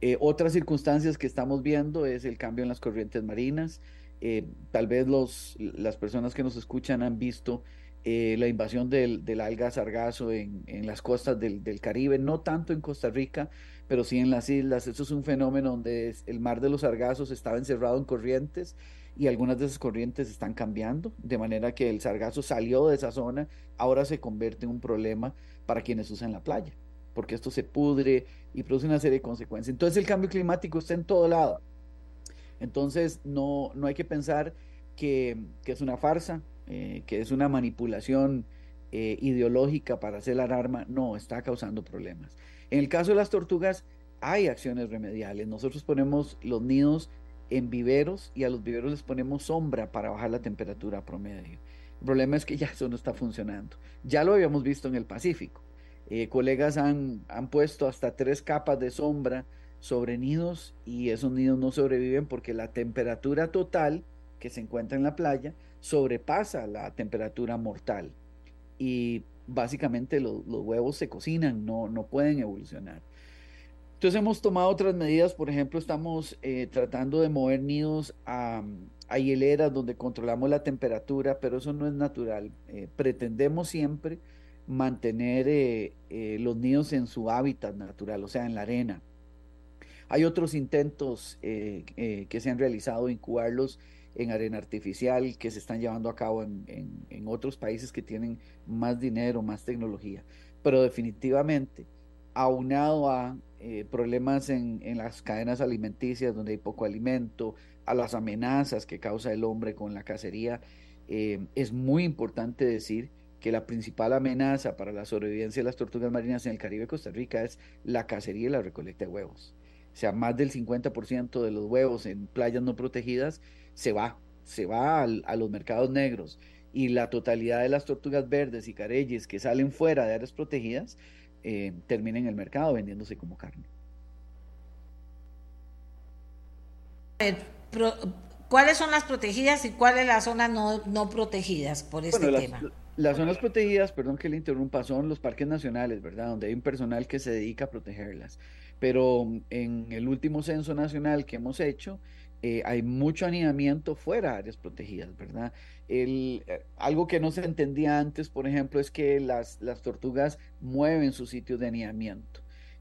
Eh, otras circunstancias que estamos viendo es el cambio en las corrientes marinas, eh, tal vez los, las personas que nos escuchan han visto eh, la invasión del, del, alga sargazo en, en las costas del, del, Caribe, no tanto en Costa Rica, pero sí en las islas. Eso es un fenómeno donde el mar de los sargazos estaba encerrado en corrientes y algunas de esas corrientes están cambiando, de manera que el sargazo salió de esa zona, ahora se convierte en un problema para quienes usan la playa, porque esto se pudre y produce una serie de consecuencias. Entonces el cambio climático está en todo lado entonces, no, no hay que pensar que, es una farsa, eh, que es una manipulación eh, ideológica para hacer la alarma. No, está causando problemas. En el caso de las tortugas, hay acciones remediales. Nosotros ponemos los nidos en viveros y a los viveros les ponemos sombra para bajar la temperatura promedio. El problema es que ya eso no está funcionando. Ya lo habíamos visto en el Pacífico. Eh, colegas han, han puesto hasta tres capas de sombra sobre nidos y esos nidos no sobreviven porque la temperatura total que se encuentra en la playa sobrepasa la temperatura mortal y básicamente los huevos se cocinan, no, no pueden evolucionar. Entonces hemos tomado otras medidas, por ejemplo, estamos eh, tratando de mover nidos a, a, hieleras donde controlamos la temperatura, pero eso no es natural. Eh, pretendemos siempre mantener eh, los nidos en su hábitat natural, o sea, en la arena. Hay otros intentos eh, eh, que se han realizado, incubarlos en arena artificial, que se están llevando a cabo en, otros países que tienen más dinero, más tecnología. Pero definitivamente, aunado a eh, problemas en, las cadenas alimenticias donde hay poco alimento, a las amenazas que causa el hombre con la cacería, es muy importante decir que la principal amenaza para la sobrevivencia de las tortugas marinas en el Caribe de Costa Rica es la cacería y la recolecta de huevos. O sea, más del 50% de los huevos en playas no protegidas se va, se va a los mercados negros. Y la totalidad de las tortugas verdes y careyes que salen fuera de áreas protegidas eh, termina en el mercado vendiéndose como carne. ¿Cuáles son las protegidas y cuáles las zonas no, no protegidas por este tema? Las, zonas protegidas, perdón que le interrumpa, son los parques nacionales, ¿verdad? Donde hay un personal que se dedica a protegerlas pero en el último censo nacional que hemos hecho, eh, hay mucho aniamiento fuera de áreas protegidas, ¿verdad? El, eh, algo que no se entendía antes, por ejemplo, es que las, las tortugas mueven sus sitios de aniamiento.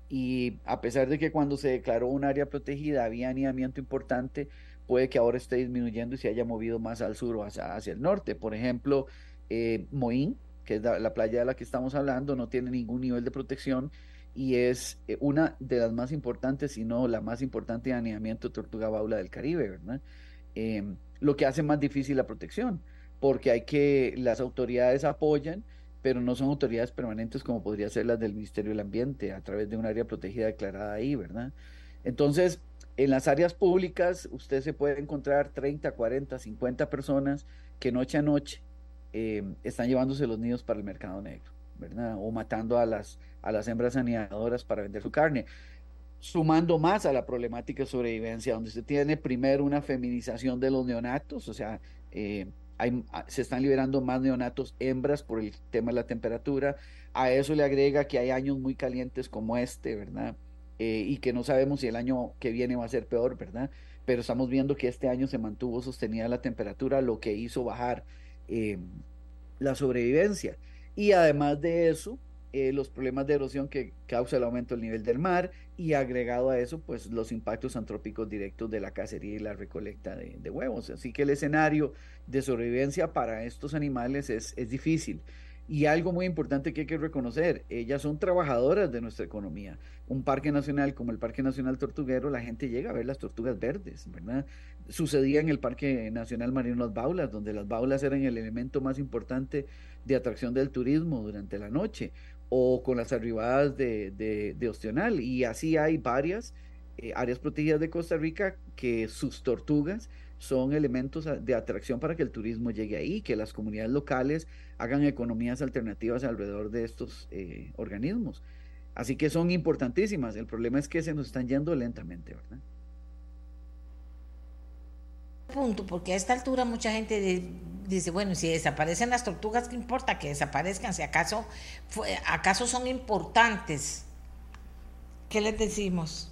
Y a pesar de que cuando se declaró un área protegida había aniamiento importante, puede que ahora esté disminuyendo y se haya movido más al sur o hacia, hacia el norte. Por ejemplo, eh, Moín, que es la, la, playa de la que estamos hablando, no tiene ningún nivel de protección y es eh, una de las más importantes, si no la más importante de aneamiento tortuga baula del Caribe, ¿verdad? Em, lo que hace más difícil la protección, porque hay que, las autoridades apoyan, pero no son autoridades permanentes como podría ser las del Ministerio del Ambiente, a través de un área protegida declarada ahí, ¿verdad? Entonces, en las áreas públicas, usted se puede encontrar 30, 40, 50 personas que noche a noche em, están llevándose los nidos para el mercado negro, O matando a las a las hembras saneadoras para vender su carne, sumando más a la problemática de sobrevivencia, donde se tiene primero una feminización de los neonatos, o sea, eh, ah, se están liberando más neonatos hembras por el tema de la temperatura, a eso le agrega que hay años muy calientes como este, ¿verdad? Eh, y que no sabemos si el año que viene va a ser peor, ¿verdad? Pero estamos viendo que este año se mantuvo sostenida la temperatura, lo que hizo bajar eh, la sobrevivencia. Y además de eso, eh, los problemas de erosión que causa el aumento del nivel del mar y agregado a eso, pues los impactos antrópicos directos de la cacería y la recolecta de, huevos. Así que el escenario de sobrevivencia para estos animales es, es difícil. Y algo muy importante que hay que reconocer, ellas son trabajadoras de nuestra economía. Un parque nacional como el Parque Nacional Tortuguero, la gente llega a ver las tortugas verdes, ¿verdad? Sucedía en el Parque Nacional Marino Las Baulas, donde las baulas eran el elemento más importante de atracción del turismo durante la noche, o con las arribadas de, de, de Ostional. Y así hay varias eh, áreas protegidas de Costa Rica que sus tortugas son elementos de atracción para que el turismo llegue ahí, que las comunidades locales hagan economías alternativas alrededor de estos eh, organismos. Así que son importantísimas. El problema es que se nos están yendo lentamente, ¿verdad? Punto, porque a esta altura mucha gente dice, bueno, si desaparecen las tortugas, ¿qué importa que desaparezcan? Si acaso, acaso son importantes. ¿Qué les decimos?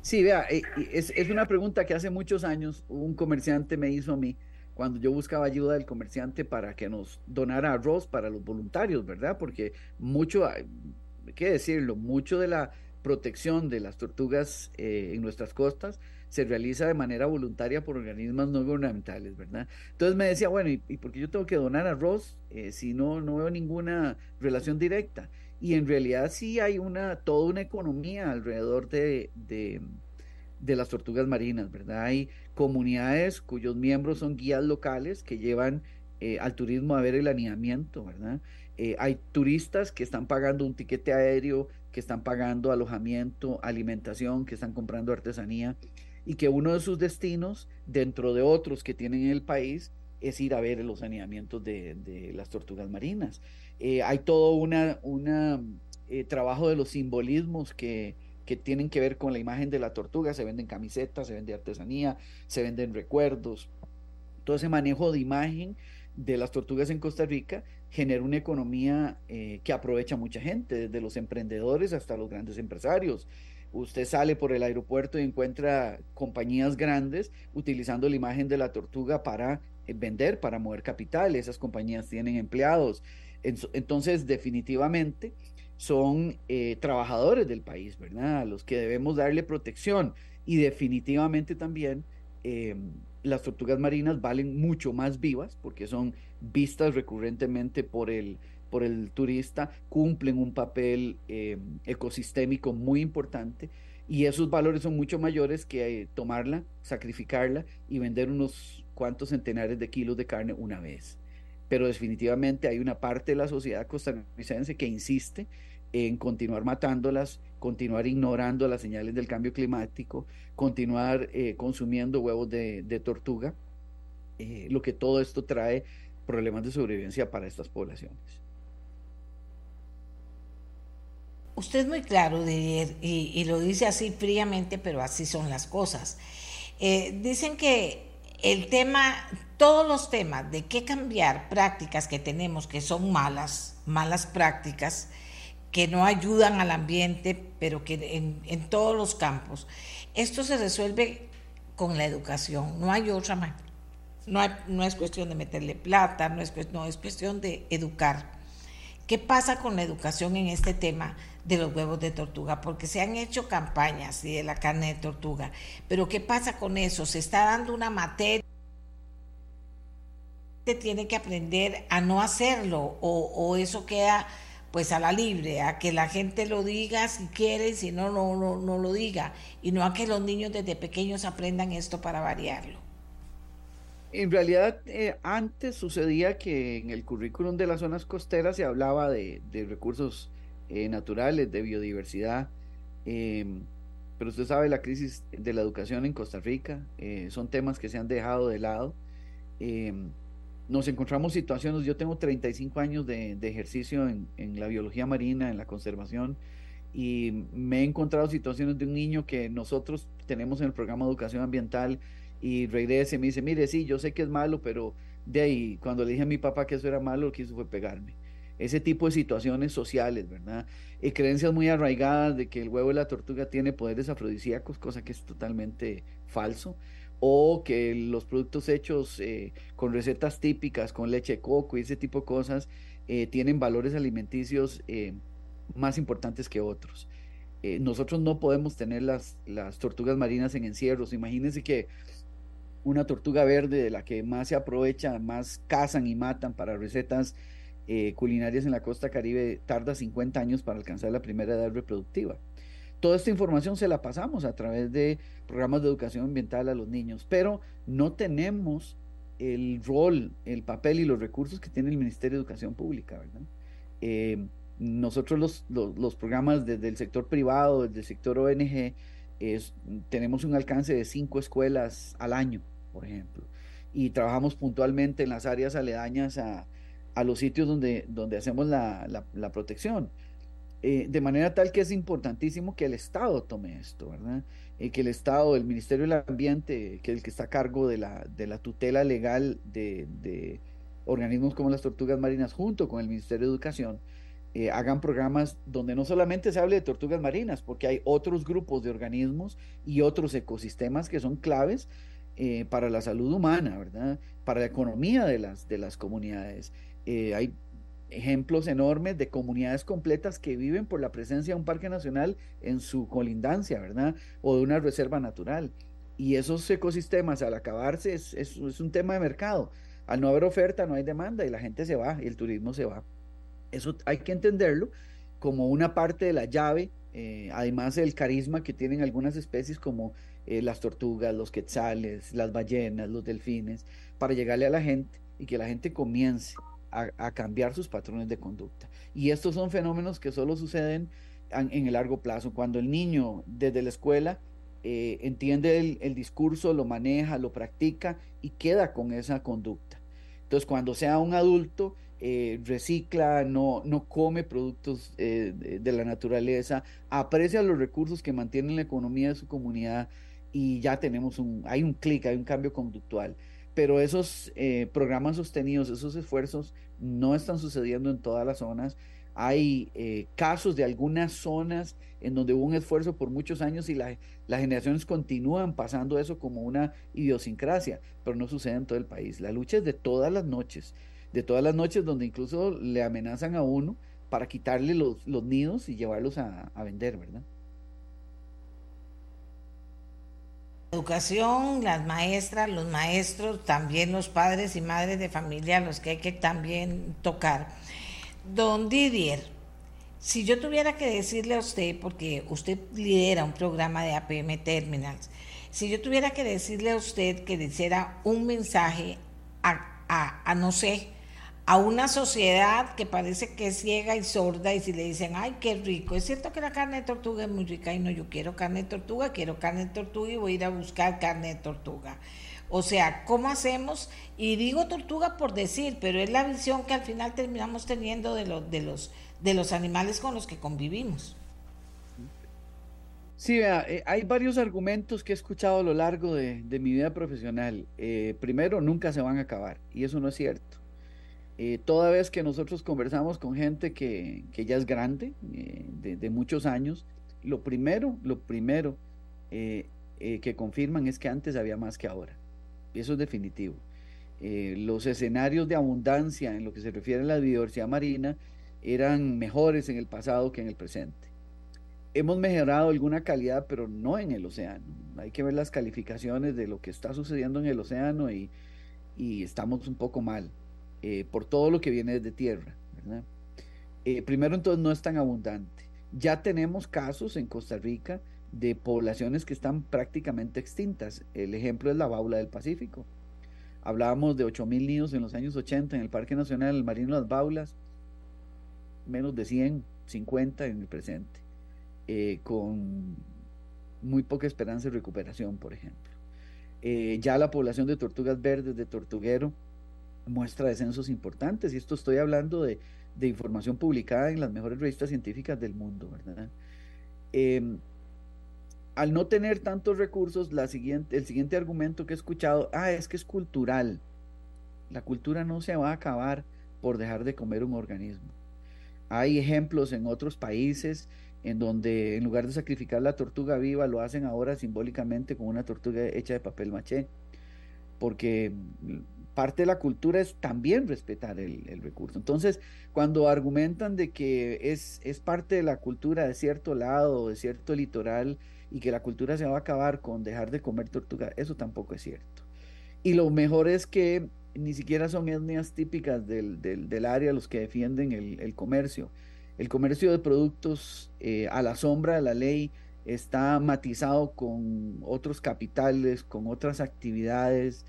Sí, vea, eh, es, es, una pregunta que hace muchos años un comerciante me hizo a mí cuando yo buscaba ayuda del comerciante para que nos donara arroz para los voluntarios, ¿verdad? Porque mucho, hay que decirlo, mucho de la protección de las tortugas eh, en nuestras costas se realiza de manera voluntaria por organismos no gubernamentales, ¿verdad? Entonces me decía, bueno, ¿y, y por qué yo tengo que donar arroz eh, si no, no veo ninguna relación directa? Y en realidad sí hay una, toda una economía alrededor de, de, de, las tortugas marinas, ¿verdad? Hay comunidades cuyos miembros son guías locales que llevan eh, al turismo a ver el aniamiento, ¿verdad? Eh, hay turistas que están pagando un tiquete aéreo, que están pagando alojamiento, alimentación, que están comprando artesanía y que uno de sus destinos, dentro de otros que tienen en el país, es ir a ver los saneamientos de, de las tortugas marinas. Eh, hay todo un una, eh, trabajo de los simbolismos que, que, tienen que ver con la imagen de la tortuga. Se venden camisetas, se vende artesanía, se venden recuerdos. Todo ese manejo de imagen de las tortugas en Costa Rica genera una economía eh, que aprovecha mucha gente, desde los emprendedores hasta los grandes empresarios. Usted sale por el aeropuerto y encuentra compañías grandes utilizando la imagen de la tortuga para vender, para mover capital. Esas compañías tienen empleados. Entonces, definitivamente son eh, trabajadores del país, ¿verdad? Los que debemos darle protección. Y definitivamente también eh, las tortugas marinas valen mucho más vivas porque son vistas recurrentemente por el, por el turista, cumplen un papel eh, ecosistémico muy importante y esos valores son mucho mayores que tomarla, sacrificarla y vender unos cuantos centenares de kilos de carne una vez pero definitivamente hay una parte de la sociedad costarricense que insiste en continuar matándolas, continuar ignorando las señales del cambio climático, continuar eh, consumiendo huevos de, tortuga, eh, lo que todo esto trae problemas de sobrevivencia para estas poblaciones. Usted es muy claro, Didier, y, y lo dice así fríamente, pero así son las cosas. Eh, dicen que el tema, todos los temas de qué cambiar prácticas que tenemos que son malas, malas prácticas, que no ayudan al ambiente, pero que en, todos los campos, esto se resuelve con la educación, no hay otra manera. No, no, es cuestión de meterle plata, no es, no, es cuestión de educar. ¿Qué pasa con la educación en este tema de los huevos de tortuga? Porque se han hecho campañas de la carne de tortuga, pero ¿qué pasa con eso? Se está dando una materia tiene que aprender a no hacerlo o, o, eso queda pues a la libre, a que la gente lo diga si quiere, si no, no, no, no lo diga, y no a que los niños desde pequeños aprendan esto para variarlo. En realidad, eh, antes sucedía que en el currículum de las zonas costeras se hablaba de, de recursos eh, naturales, de biodiversidad, eh, pero usted sabe la crisis de la educación en Costa Rica, eh, son temas que se han dejado de lado. nos encontramos situaciones, yo tengo 35 años de, de ejercicio en, en, la biología marina, en la conservación, y me he encontrado situaciones de un niño que nosotros tenemos en el programa de educación ambiental, y regresa y me dice, mire, sí, yo sé que es malo, pero de ahí, cuando le dije a mi papá que eso era malo, lo que hizo fue pegarme. Ese tipo de situaciones sociales, ¿verdad? Y creencias muy arraigadas de que el huevo de la tortuga tiene poderes afrodisíacos, cosa que es totalmente falso. O que los productos hechos eh, con recetas típicas, con leche de coco y ese tipo de cosas, eh, tienen valores alimenticios eh, más importantes que otros. Eh, nosotros no podemos tener las, las tortugas marinas en encierros. Imagínense que una tortuga verde de la que más se aprovecha, más cazan y matan para recetas eh, culinarias en la costa caribe, tarda 50 años para alcanzar la primera edad reproductiva. Toda esta información se la pasamos a través de programas de educación ambiental a los niños, pero no tenemos el rol, el papel y los recursos que tiene el Ministerio de Educación Pública. Eh, nosotros los, los, programas desde el sector privado, desde el sector ONG, tenemos un alcance de cinco escuelas al año, por ejemplo, y trabajamos puntualmente en las áreas aledañas a, a los sitios donde, donde hacemos la, la, protección. Eh, de manera tal que es importantísimo que el Estado tome esto, ¿verdad? Eh, que el Estado, el Ministerio del Ambiente, que es el que está a cargo de la, de la tutela legal de, de organismos como las tortugas marinas, junto con el Ministerio de Educación, eh, hagan programas donde no solamente se hable de tortugas marinas, porque hay otros grupos de organismos y otros ecosistemas que son claves eh, para la salud humana, ¿verdad? Para la economía de las, de las comunidades. Eh, hay ejemplos enormes de comunidades completas que viven por la presencia de un parque nacional en su colindancia, ¿verdad? O de una reserva natural. Y esos ecosistemas al acabarse es, es, es un tema de mercado. Al no haber oferta no hay demanda y la gente se va y el turismo se va. Eso hay que entenderlo como una parte de la llave, eh, además del carisma que tienen algunas especies como eh, las tortugas, los quetzales, las ballenas, los delfines, para llegarle a la gente y que la gente comience a, cambiar sus patrones de conducta. Y estos son fenómenos que solo suceden en, el largo plazo, cuando el niño desde la escuela eh, entiende el discurso, lo maneja, lo practica y queda con esa conducta. Entonces, cuando sea un adulto, eh, recicla, no, no come productos eh, de, la naturaleza, aprecia los recursos que mantienen la economía de su comunidad y ya tenemos un, hay un clic, hay un cambio conductual. Pero esos eh, programas sostenidos, esos esfuerzos no están sucediendo en todas las zonas. Hay casos de algunas zonas en donde hubo un esfuerzo por muchos años y las generaciones continúan pasando eso como una idiosincrasia, pero no sucede en todo el país. La lucha es de todas las noches de todas las noches donde incluso le amenazan a uno para quitarle los, los nidos y llevarlos a, a vender, ¿verdad? Educación, las maestras, los maestros, también los padres y madres de familia, los que hay que también tocar. Don Didier, si yo tuviera que decirle a usted, porque usted lidera un programa de APM Terminals, si yo tuviera que decirle a usted que le hiciera un mensaje a, a, a no sé, a una sociedad que parece que es ciega y sorda y si le dicen, ay, qué rico, es cierto que la carne de tortuga es muy rica y no, yo quiero carne de tortuga, quiero carne de tortuga y voy a ir a buscar carne de tortuga. O sea, ¿cómo hacemos? Y digo tortuga por decir, pero es la visión que al final terminamos teniendo de, los de, los, de los animales con los que convivimos. Sí, eh, hay varios argumentos que he escuchado a lo largo de, mi vida profesional. Eh, primero, nunca se van a acabar, y eso no es cierto. Eh, toda vez que nosotros conversamos con gente que, ya es grande, eh, de, muchos años, lo primero, lo primero eh, que confirman es que antes había más que ahora. Eso es definitivo. los escenarios de abundancia en lo que se refiere a la biodiversidad marina eran mejores en el pasado que en el presente. Hemos mejorado alguna calidad, pero no en el océano. Hay que ver las calificaciones de lo que está sucediendo en el océano y, y estamos un poco mal. Eh, por todo lo que viene desde tierra. Eh, primero entonces no es tan abundante. Ya tenemos casos en Costa Rica de poblaciones que están prácticamente extintas. El ejemplo es la baula del Pacífico. Hablábamos de 8.000 nidos en los años 80 en el Parque Nacional el Marino Las Baulas, menos de 100, 50 en el presente, eh, con muy poca esperanza de recuperación, por ejemplo. ya la población de tortugas verdes, de tortuguero, muestra descensos importantes, y esto estoy hablando de, información publicada en las mejores revistas científicas del mundo, ¿verdad? Em, al no tener tantos recursos, la siguiente, el siguiente argumento que he escuchado, ah, es que es cultural. La cultura no se va a acabar por dejar de comer un organismo. Hay ejemplos en otros países en donde en lugar de sacrificar la tortuga viva, lo hacen ahora simbólicamente con una tortuga hecha de papel maché, porque parte de la cultura es también respetar el, el, recurso. Entonces, cuando argumentan de que es, es parte de la cultura de cierto lado, de cierto litoral, y que la cultura se va a acabar con dejar de comer tortuga, eso tampoco es cierto. Y lo mejor es que ni siquiera son etnias típicas del, del, área los que defienden el, el, comercio. El comercio de productos eh, a la sombra de la ley está matizado con otros capitales, con otras actividades,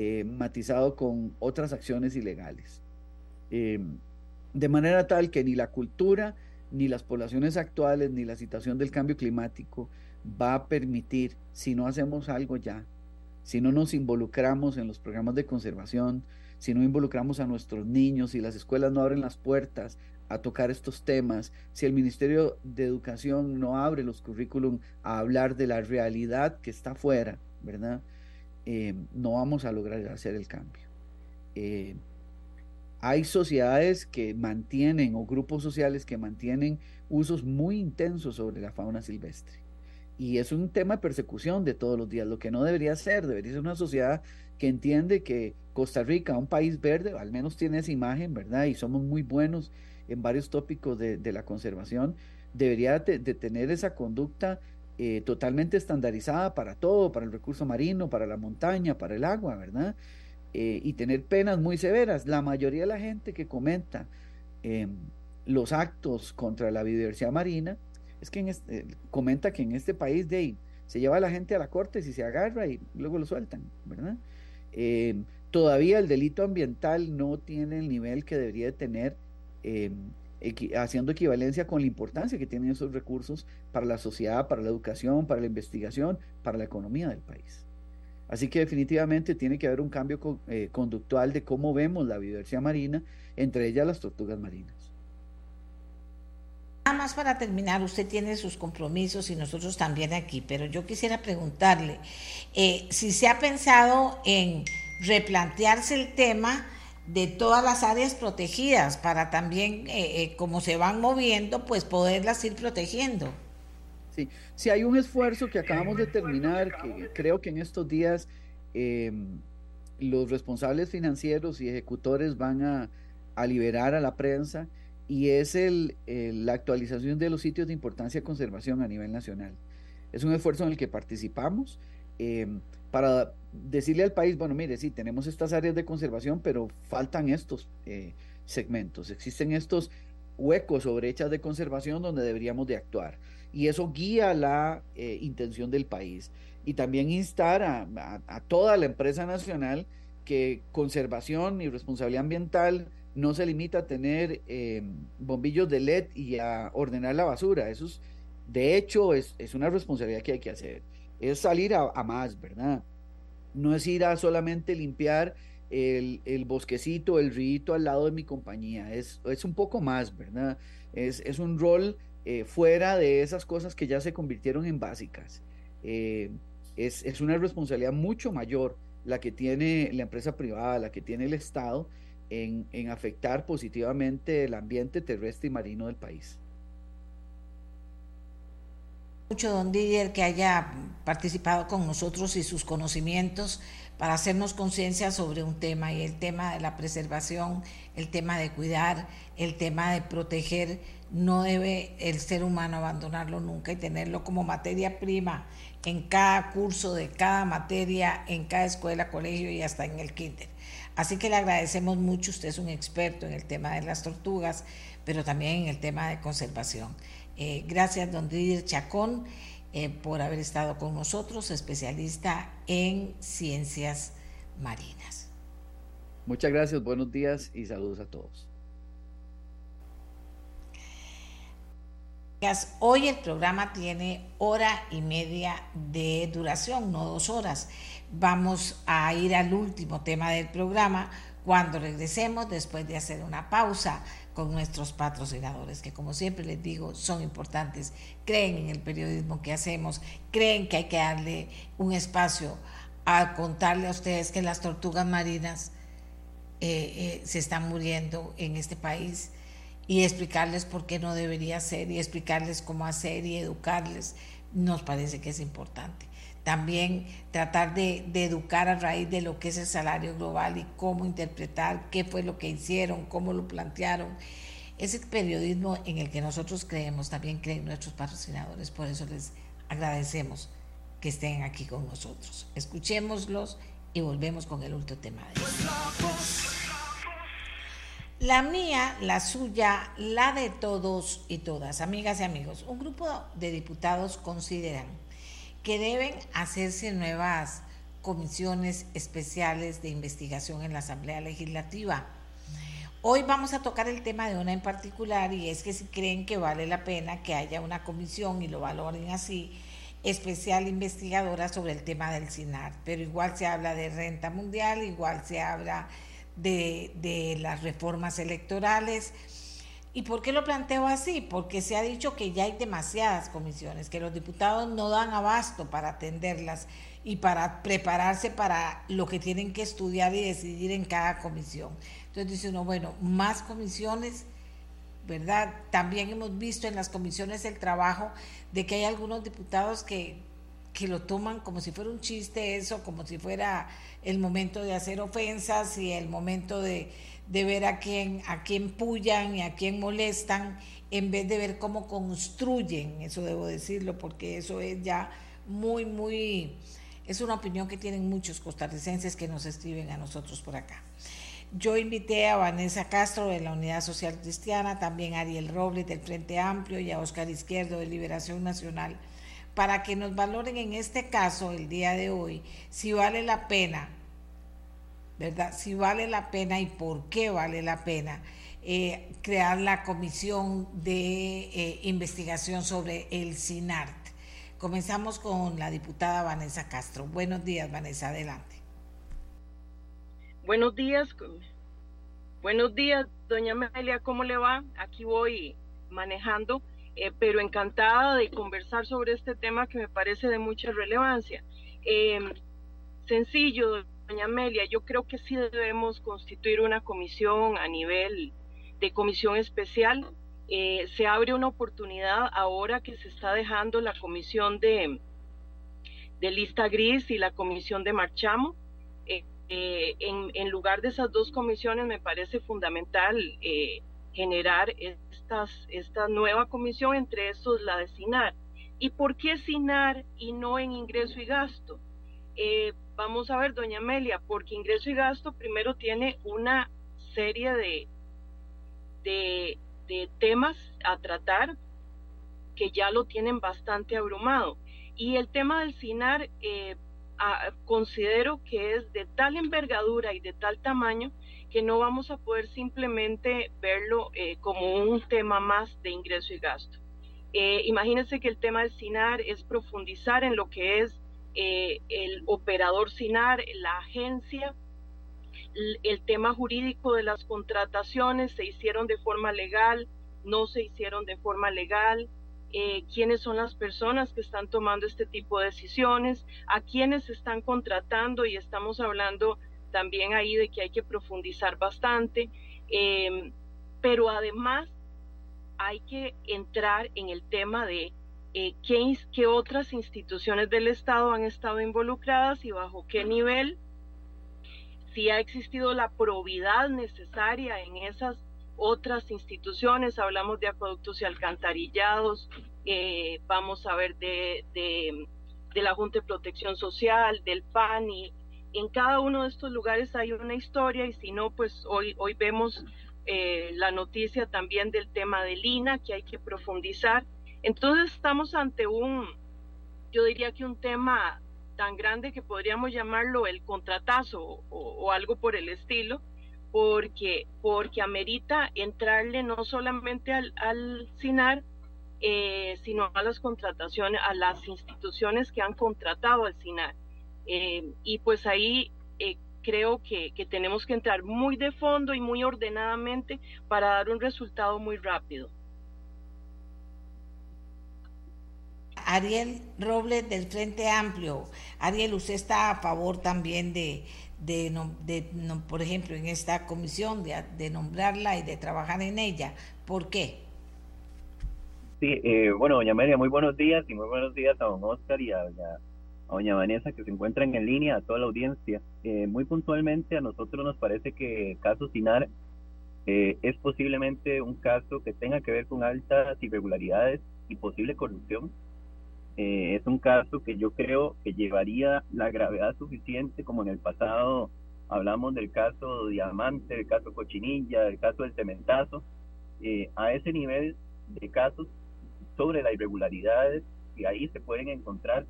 eh, matizado con otras acciones ilegales. Eh, de manera tal que ni la cultura, ni las poblaciones actuales, ni la situación del cambio climático va a permitir, si no hacemos algo ya, si no nos involucramos en los programas de conservación, si no involucramos a nuestros niños, si las escuelas no abren las puertas a tocar estos temas, si el Ministerio de Educación no abre los currículum a hablar de la realidad que está afuera, ¿verdad? Eh, no vamos a lograr hacer el cambio. Eh, hay sociedades que mantienen o grupos sociales que mantienen usos muy intensos sobre la fauna silvestre. Y es un tema de persecución de todos los días, lo que no debería ser, debería ser una sociedad que entiende que Costa Rica, un país verde, al menos tiene esa imagen, ¿verdad? Y somos muy buenos en varios tópicos de, la conservación, debería de, de tener esa conducta eh, totalmente estandarizada para todo, para el recurso marino, para la montaña, para el agua, ¿verdad? Eh, y tener penas muy severas. La mayoría de la gente que comenta eh, los actos contra la biodiversidad marina es que en este, comenta que en este país de se lleva a la gente a la corte si se agarra y luego lo sueltan, ¿verdad? todavía el delito ambiental no tiene el nivel que debería tener haciendo equivalencia con la importancia que tienen esos recursos para la sociedad, para la educación, para la investigación, para la economía del país. Así que definitivamente tiene que haber un cambio eh, conductual de cómo vemos la biodiversidad marina, entre ellas las tortugas marinas. Nada más para terminar, usted tiene sus compromisos y nosotros también aquí, pero yo quisiera preguntarle eh, si se ha pensado en replantearse el tema de todas las áreas protegidas para también, eh, eh, como se van moviendo, pues poderlas ir protegiendo. Sí, sí, hay un esfuerzo que acabamos de terminar, que creo que en estos días eh, los responsables financieros y ejecutores van a, a liberar a la prensa y es el, la actualización de los sitios de importancia de conservación a nivel nacional. Es un esfuerzo en el que participamos. Para decirle al país, bueno, mire, sí, tenemos estas áreas de conservación, pero faltan estos eh, segmentos, existen estos huecos o brechas de conservación donde deberíamos de actuar. Y eso guía la eh, intención del país. Y también instar a, toda la empresa nacional que conservación y responsabilidad ambiental no se limita a tener eh, bombillos de LED y a ordenar la basura. Eso es, de hecho, es, es una responsabilidad que hay que hacer es salir a, más, ¿verdad? No es ir a solamente limpiar el, el, bosquecito, el río al lado de mi compañía, es, es un poco más, ¿verdad? Es, es un rol eh, fuera de esas cosas que ya se convirtieron en básicas. Eh, es, es una responsabilidad mucho mayor la que tiene la empresa privada, la que tiene el Estado en, en afectar positivamente el ambiente terrestre y marino del país mucho, don Didier, que haya participado con nosotros y sus conocimientos para hacernos conciencia sobre un tema y el tema de la preservación, el tema de cuidar, el tema de proteger. No debe el ser humano abandonarlo nunca y tenerlo como materia prima en cada curso de cada materia, en cada escuela, colegio y hasta en el kinder. Así que le agradecemos mucho, usted es un experto en el tema de las tortugas, pero también en el tema de conservación. Eh, gracias, don Didier Chacón, eh, por haber estado con nosotros, especialista en ciencias marinas. Muchas gracias, buenos días y saludos a todos. Hoy el programa tiene hora y media de duración, no dos horas. Vamos a ir al último tema del programa cuando regresemos después de hacer una pausa con nuestros patrocinadores, que como siempre les digo, son importantes, creen en el periodismo que hacemos, creen que hay que darle un espacio a contarle a ustedes que las tortugas marinas eh, eh, se están muriendo en este país y explicarles por qué no debería ser y explicarles cómo hacer y educarles nos parece que es importante. También tratar de, educar a raíz de lo que es el salario global y cómo interpretar qué fue lo que hicieron, cómo lo plantearon. Ese periodismo en el que nosotros creemos, también creen nuestros patrocinadores, por eso les agradecemos que estén aquí con nosotros. Escuchémoslos y volvemos con el último tema de La mía, la suya, la de todos y todas, amigas y amigos. Un grupo de diputados consideran que deben hacerse nuevas comisiones especiales de investigación en la Asamblea Legislativa. Hoy vamos a tocar el tema de una en particular y es que si creen que vale la pena que haya una comisión y lo valoren así, especial investigadora sobre el tema del SINAR, pero igual se habla de renta mundial, igual se habla de, de las reformas electorales. ¿Y por qué lo planteo así? Porque se ha dicho que ya hay demasiadas comisiones, que los diputados no dan abasto para atenderlas y para prepararse para lo que tienen que estudiar y decidir en cada comisión. Entonces dice uno, bueno, más comisiones, ¿verdad? También hemos visto en las comisiones del trabajo de que hay algunos diputados que, que lo toman como si fuera un chiste eso, como si fuera el momento de hacer ofensas y el momento de, de ver a quién, a quién pullan y a quién molestan, en vez de ver cómo construyen, eso debo decirlo, porque eso es ya muy, muy, es una opinión que tienen muchos costarricenses que nos escriben a nosotros por acá. Yo invité a Vanessa Castro de la Unidad Social Cristiana, también a Ariel Robles del Frente Amplio y a Oscar Izquierdo de Liberación Nacional, para que nos valoren en este caso, el día de hoy, si vale la pena, ¿verdad? Si vale la pena y por qué vale la pena eh, crear la comisión de eh, investigación sobre el SINART. Comenzamos con la diputada Vanessa Castro. Buenos días, Vanessa, adelante. Buenos días. Buenos días, doña Amelia, ¿cómo le va? Aquí voy manejando, eh, pero encantada de conversar sobre este tema que me parece de mucha relevancia. Sencillo, doña Amelia, yo creo que sí debemos constituir una comisión a nivel de comisión especial. Eh, se abre una oportunidad ahora que se está dejando la comisión de, de lista gris y la comisión de marchamo. Eh, eh, en, lugar de esas dos comisiones me parece fundamental eh, generar estas, esta nueva comisión, entre esos la de SINAR. ¿Y por qué SINAR y no en ingreso y gasto? Vamos a ver, doña Amelia, porque ingreso y gasto primero tiene una serie de, de, temas a tratar que ya lo tienen bastante abrumado. Y el tema del SINAR, eh, considero que es de tal envergadura y de tal tamaño que no vamos a poder simplemente verlo eh, como un tema más de ingreso y gasto. Eh, imagínense que el tema del SINAR es profundizar en lo que es eh, el operador SINAR, la agencia, el tema jurídico de las contrataciones, se hicieron de forma legal, no se hicieron de forma legal, eh, quiénes son las personas que están tomando este tipo de decisiones, a quiénes están contratando y estamos hablando también ahí de que hay que profundizar bastante, em, pero además hay que entrar en el tema de eh, qué, qué otras instituciones del Estado han estado involucradas y bajo qué nivel, si ha existido la probidad necesaria en esas otras instituciones, hablamos de acueductos y alcantarillados, eh, vamos a ver de, de, la Junta de Protección Social, del PAN, y en cada uno de estos lugares hay una historia y si no, pues hoy, hoy vemos eh, la noticia también del tema de Lina, que hay que profundizar. Entonces estamos ante un, yo diría que un tema tan grande que podríamos llamarlo el contratazo o, algo por el estilo, porque, porque amerita entrarle no solamente al, al CINAR, eh, sino a las contrataciones, a las instituciones que han contratado al CINAR. Eh, y pues ahí eh, creo que, tenemos que entrar muy de fondo y muy ordenadamente para dar un resultado muy rápido. Ariel Robles del Frente Amplio. Ariel, usted está a favor también de, de, por ejemplo, en esta comisión, de, nombrarla y de trabajar en ella. ¿Por qué? Sí, eh, bueno, doña María, muy buenos días y muy buenos días a don Oscar y a doña, Vanessa que se encuentran en línea, a toda la audiencia. Eh, muy puntualmente a nosotros nos parece que el caso Sinar eh, es posiblemente un caso que tenga que ver con altas irregularidades y posible corrupción. Es un caso que yo creo que llevaría la gravedad suficiente como en el pasado hablamos del caso Diamante, del caso Cochinilla, del caso del Cementazo, a ese nivel de casos sobre las irregularidades y ahí se pueden encontrar,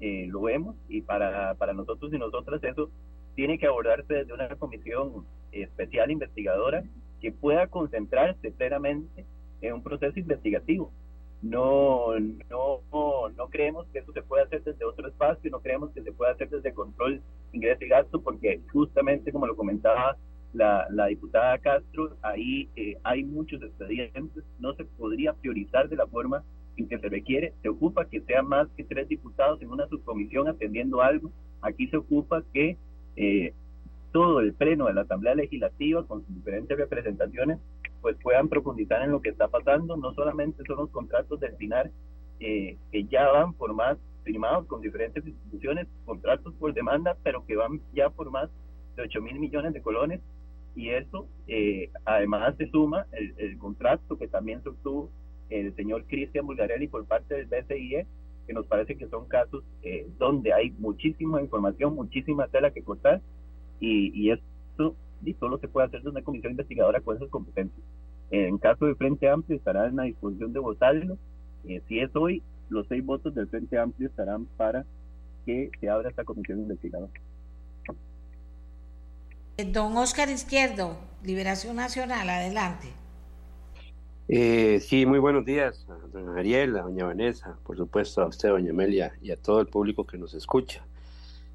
eh, lo vemos, y para, para nosotros y nosotras eso tiene que abordarse desde una comisión especial investigadora que pueda concentrarse plenamente en un proceso investigativo. No, no, no creemos que eso se pueda hacer desde otro espacio, no creemos que se pueda hacer desde control, ingreso y gasto, porque justamente como lo comentaba la, la diputada Castro, ahí eh, hay muchos expedientes, no se podría priorizar de la forma en que se requiere, se ocupa que sean más que tres diputados en una subcomisión atendiendo algo, aquí se ocupa que eh, todo el pleno de la Asamblea Legislativa con sus diferentes representaciones pues puedan profundizar en lo que está pasando, no solamente son los contratos del FINAR eh, que ya van por más firmados con diferentes instituciones, contratos por demanda, pero que van ya por más de 8 mil millones de colones. Y eso eh, además se suma el, el, contrato que también se obtuvo el señor Cristian Bulgarelli por parte del BCIE, que nos parece que son casos eh, donde hay muchísima información, muchísima tela que cortar y, y esto y solo se puede hacer de una comisión investigadora con esas competencias. En caso de Frente Amplio estará en la disposición de votarlo. Eh, si es hoy, los seis votos del Frente Amplio estarán para que se abra esta comisión investigadora. Don Oscar Izquierdo, Liberación Nacional, adelante. Eh, sí, muy buenos días, a doña Ariel, a doña Vanessa, por supuesto a usted, doña Amelia, y a todo el público que nos escucha.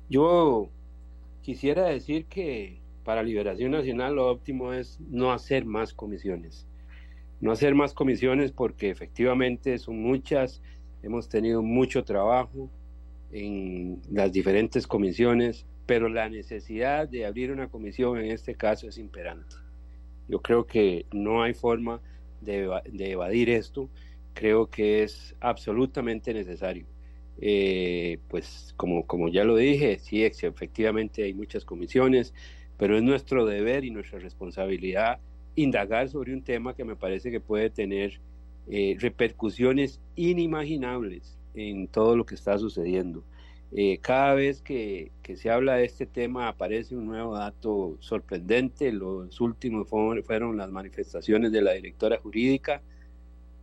Yo quisiera decir que para Liberación Nacional lo óptimo es no hacer más comisiones. No hacer más comisiones porque efectivamente son muchas, hemos tenido mucho trabajo en las diferentes comisiones, pero la necesidad de abrir una comisión en este caso es imperante. Yo creo que no hay forma de, evadir esto, creo que es absolutamente necesario. Eh, pues como, como ya lo dije, sí, efectivamente hay muchas comisiones, pero es nuestro deber y nuestra responsabilidad indagar sobre un tema que me parece que puede tener eh, repercusiones inimaginables en todo lo que está sucediendo. Eh, cada vez que, se habla de este tema aparece un nuevo dato sorprendente. Los últimos fueron las manifestaciones de la directora jurídica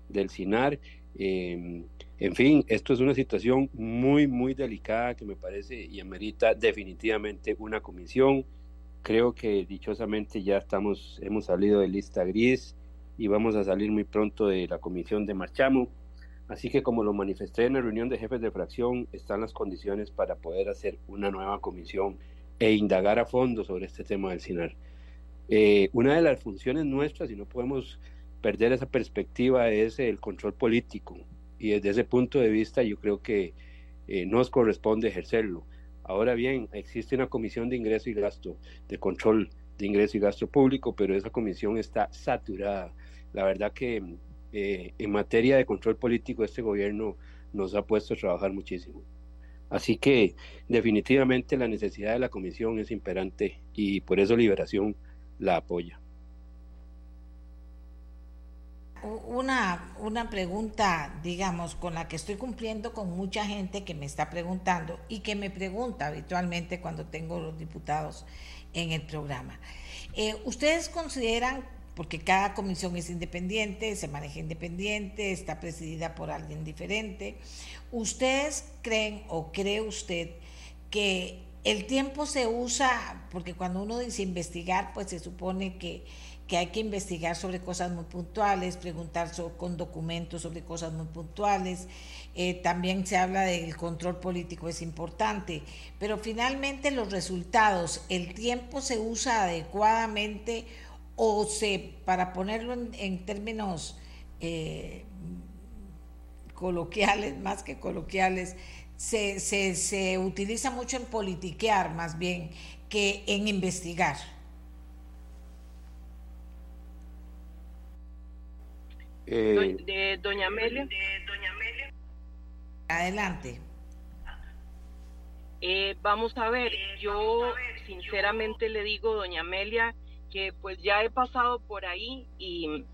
del CINAR. Em, en fin, esto es una situación muy, muy delicada que me parece y amerita definitivamente una comisión. Creo que dichosamente ya estamos, hemos salido de lista gris y vamos a salir muy pronto de la comisión de Marchamo Así que como lo manifesté en la reunión de jefes de fracción, están las condiciones para poder hacer una nueva comisión e indagar a fondo sobre este tema del CINAR. Eh, una de las funciones nuestras, y no podemos perder esa perspectiva, es el control político. Y desde ese punto de vista yo creo que eh, nos corresponde ejercerlo. Ahora bien, existe una comisión de ingreso y gasto, de control de ingreso y gasto público, pero esa comisión está saturada. La verdad que eh, en materia de control político este gobierno nos ha puesto a trabajar muchísimo. Así que definitivamente la necesidad de la comisión es imperante y por eso Liberación la apoya. Una, una pregunta, digamos, con la que estoy cumpliendo con mucha gente que me está preguntando y que me pregunta habitualmente cuando tengo los diputados en el programa. Eh, ¿Ustedes consideran porque cada comisión es independiente, se maneja independiente, está presidida por alguien diferente. ¿Ustedes creen o cree usted que el tiempo se usa, porque cuando uno dice investigar, pues se supone que, que hay que investigar sobre cosas muy puntuales, preguntar con documentos sobre cosas muy puntuales, eh, también se habla del control político, es importante, pero finalmente los resultados, el tiempo se usa adecuadamente o se, para ponerlo en, términos eh, coloquiales, más que coloquiales, se, se, utiliza mucho en politiquear más bien que en investigar. Eh, de doña Amelia. Adelante. Eh, vamos a ver, yo sinceramente le digo, doña Amelia, que pues ya he pasado por ahí y,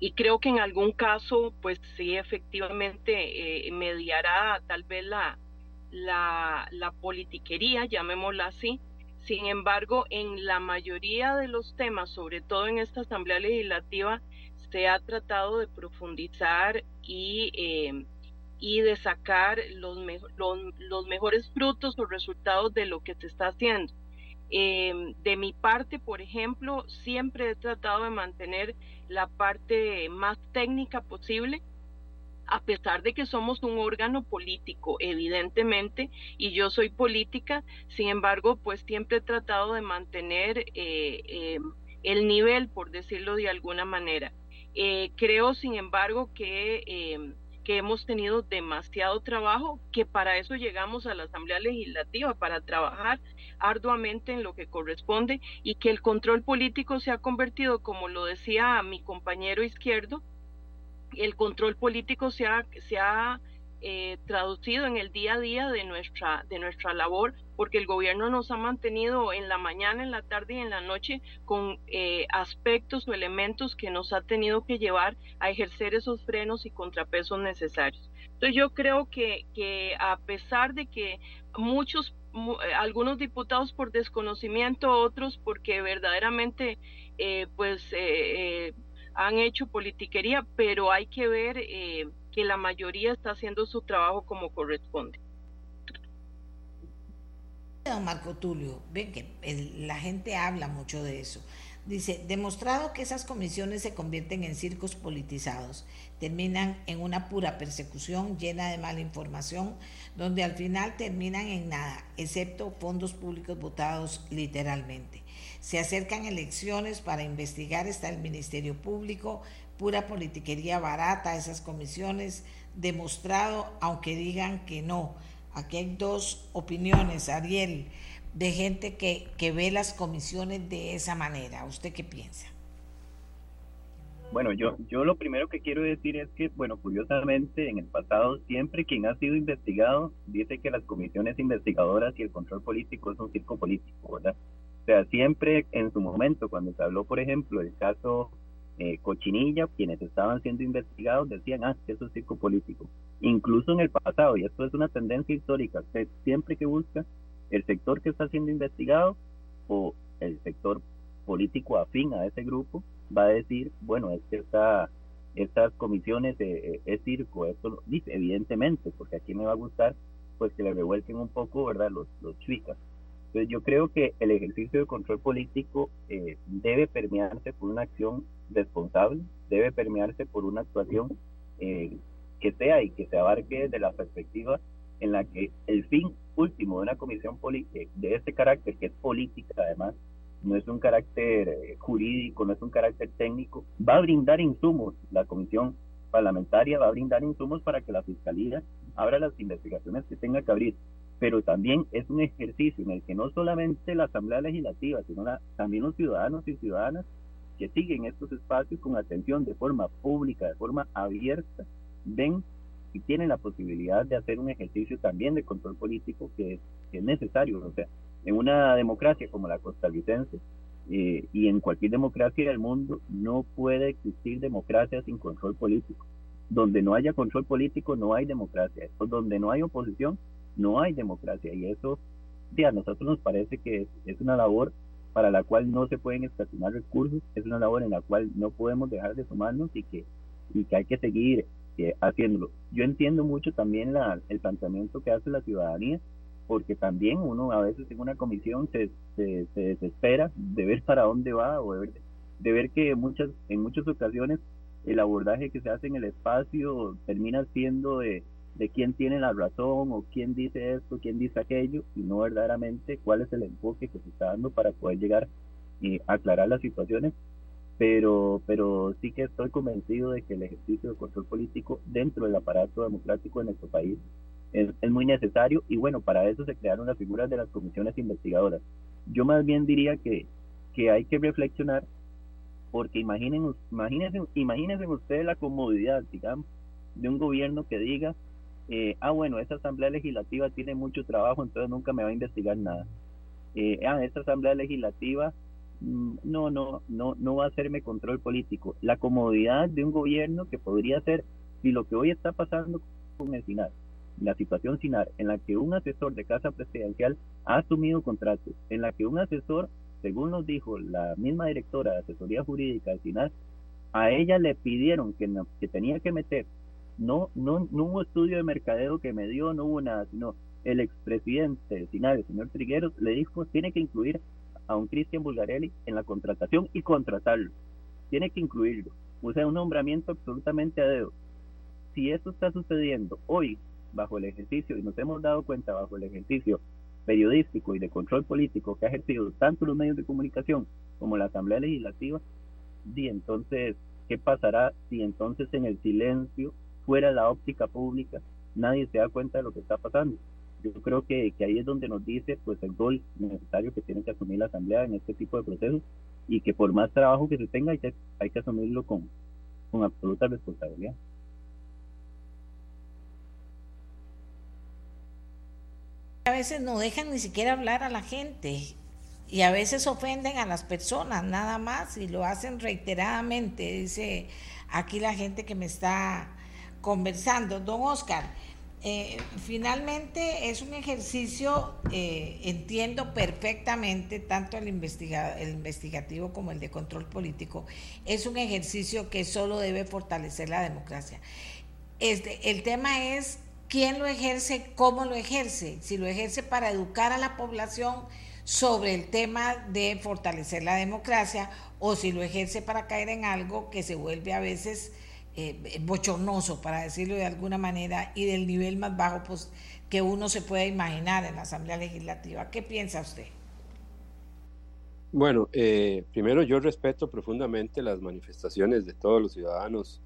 y creo que en algún caso, pues sí, efectivamente eh, mediará tal vez la, la, la politiquería, llamémosla así. Sin embargo, en la mayoría de los temas, sobre todo en esta Asamblea Legislativa, se ha tratado de profundizar y eh, y de sacar los, los, mejores frutos o resultados de lo que se está haciendo. Em, de mi parte, por ejemplo, siempre he tratado de mantener la parte más técnica posible, a pesar de que somos un órgano político, evidentemente, y yo soy política, sin embargo, pues siempre he tratado de mantener eh, el nivel, por decirlo de alguna manera. Eh, creo, sin embargo, que em, que hemos tenido demasiado trabajo, que para eso llegamos a la Asamblea Legislativa, para trabajar arduamente en lo que corresponde y que el control político se ha convertido, como lo decía mi compañero izquierdo, el control político se ha, se ha eh, traducido en el día a día de nuestra, de nuestra labor, porque el gobierno nos ha mantenido en la mañana, en la tarde y en la noche con eh, aspectos o elementos que nos ha tenido que llevar a ejercer esos frenos y contrapesos necesarios. Entonces yo creo que, que a pesar de que muchos, eh, algunos diputados por desconocimiento, otros porque verdaderamente pues han hecho politiquería, pero hay que ver que la mayoría está haciendo su trabajo como corresponde. Don Marco Tulio, ven que la gente habla mucho de eso. Dice, demostrado que esas comisiones se convierten en circos politizados, terminan en una pura persecución llena de mala información, donde al final terminan en nada, excepto fondos públicos votados literalmente. Se acercan elecciones para investigar, está el Ministerio Público, pura politiquería barata, esas comisiones, demostrado, aunque digan que no. Aquí hay dos opiniones, Ariel, de gente que, que ve las comisiones de esa manera. ¿Usted qué piensa? Bueno, yo, yo lo primero que quiero decir es que, bueno, curiosamente, en el pasado siempre quien ha sido investigado dice que las comisiones investigadoras y el control político es un circo político, ¿verdad? O sea, siempre en su momento, cuando se habló, por ejemplo, del caso eh, cochinilla, quienes estaban siendo investigados decían, ah, eso es circo político. Incluso en el pasado, y esto es una tendencia histórica, que siempre que busca el sector que está siendo investigado o el sector político afín a ese grupo, va a decir, bueno, es que esta, estas comisiones eh, es circo, esto lo dice, evidentemente, porque aquí me va a gustar pues que le revuelquen un poco, ¿verdad? Los, los chicas. Entonces yo creo que el ejercicio de control político eh, debe permearse por una acción responsable, debe permearse por una actuación eh, que sea y que se abarque desde la perspectiva en la que el fin último de una comisión eh, de este carácter, que es política además, no es un carácter jurídico, no es un carácter técnico, va a brindar insumos, la comisión parlamentaria va a brindar insumos para que la fiscalía abra las investigaciones que tenga que abrir pero también es un ejercicio en el que no solamente la Asamblea Legislativa, sino también los ciudadanos y ciudadanas que siguen estos espacios con atención de forma pública, de forma abierta, ven y tienen la posibilidad de hacer un ejercicio también de control político que es, necesario. O sea, en una democracia como la costarricense eh, y en cualquier democracia del mundo no puede existir democracia sin control político. Donde no haya control político no hay democracia. Donde no hay oposición no hay democracia y eso a nosotros nos parece que es, una labor para la cual no se pueden escatimar recursos, es una labor en la cual no podemos dejar de sumarnos y que, y que hay que seguir eh, haciéndolo. Yo entiendo mucho también la, el planteamiento que hace la ciudadanía, porque también uno a veces en una comisión se, se, desespera de ver para dónde va o de ver, de ver que muchas, en muchas ocasiones el abordaje que se hace en el espacio termina siendo de de quién tiene la razón o quién dice esto, quién dice aquello, y no verdaderamente cuál es el enfoque que se está dando para poder llegar y aclarar las situaciones. Pero, pero sí que estoy convencido de que el ejercicio de control político dentro del aparato democrático de nuestro país es, es muy necesario y bueno, para eso se crearon las figuras de las comisiones investigadoras. Yo más bien diría que, que hay que reflexionar porque imaginen, imagínense, imagínense ustedes la comodidad, digamos, de un gobierno que diga, eh, ah, bueno, esta asamblea legislativa tiene mucho trabajo, entonces nunca me va a investigar nada. Eh, ah, esta asamblea legislativa mm, no, no, no, no va a hacerme control político. La comodidad de un gobierno que podría ser, si lo que hoy está pasando con el SINAR, la situación SINAR, en la que un asesor de casa presidencial ha asumido contratos, en la que un asesor, según nos dijo la misma directora de asesoría jurídica del SINAR, a ella le pidieron que, que tenía que meter, no, no, no hubo estudio de mercadeo que me dio, no hubo nada, sino el expresidente del SINAR, el señor Trigueros, le dijo tiene que incluir a un Cristian Bulgarelli en la contratación y contratarlo. Tiene que incluirlo. O sea, un nombramiento absolutamente a dedo. Si eso está sucediendo hoy, bajo el ejercicio, y nos hemos dado cuenta bajo el ejercicio periodístico y de control político que ha ejercido tanto los medios de comunicación como la Asamblea Legislativa, y entonces, ¿qué pasará si entonces en el silencio, fuera la óptica pública, nadie se da cuenta de lo que está pasando? Yo creo que, que ahí es donde nos dice pues el gol necesario que tiene que asumir la Asamblea en este tipo de procesos y que por más trabajo que se tenga hay que, hay que asumirlo con, con absoluta responsabilidad. A veces no dejan ni siquiera hablar a la gente y a veces ofenden a las personas nada más y lo hacen reiteradamente, dice aquí la gente que me está conversando. Don Oscar, eh, finalmente es un ejercicio, eh, entiendo perfectamente, tanto el, investigativo como el de control político, es un ejercicio que solo debe fortalecer la democracia. Este, el tema es quién lo ejerce, cómo lo ejerce, si lo ejerce para educar a la población sobre el tema de fortalecer la democracia o si lo ejerce para caer en algo que se vuelve a veces eh, bochornoso, para decirlo de alguna manera, y del nivel más bajo pues, que uno se puede imaginar en la Asamblea Legislativa. ¿Qué piensa usted? Bueno, eh, primero yo respeto profundamente las manifestaciones de todos los ciudadanos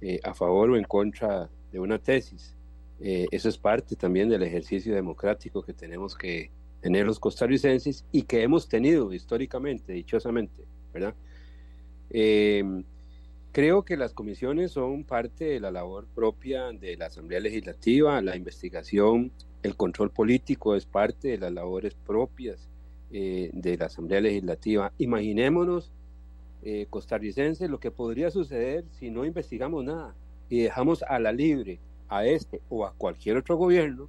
eh, a favor o en contra de una tesis. eso es parte también del ejercicio democrático que tenemos que tener los costarricenses y que hemos tenido históricamente, dichosamente, ¿verdad? Creo que las comisiones son parte de la labor propia de la Asamblea Legislativa, la investigación, el control político es parte de las labores propias eh, de la Asamblea Legislativa. Imaginémonos, eh, costarricenses, lo que podría suceder si no investigamos nada y dejamos a la libre a este o a cualquier otro gobierno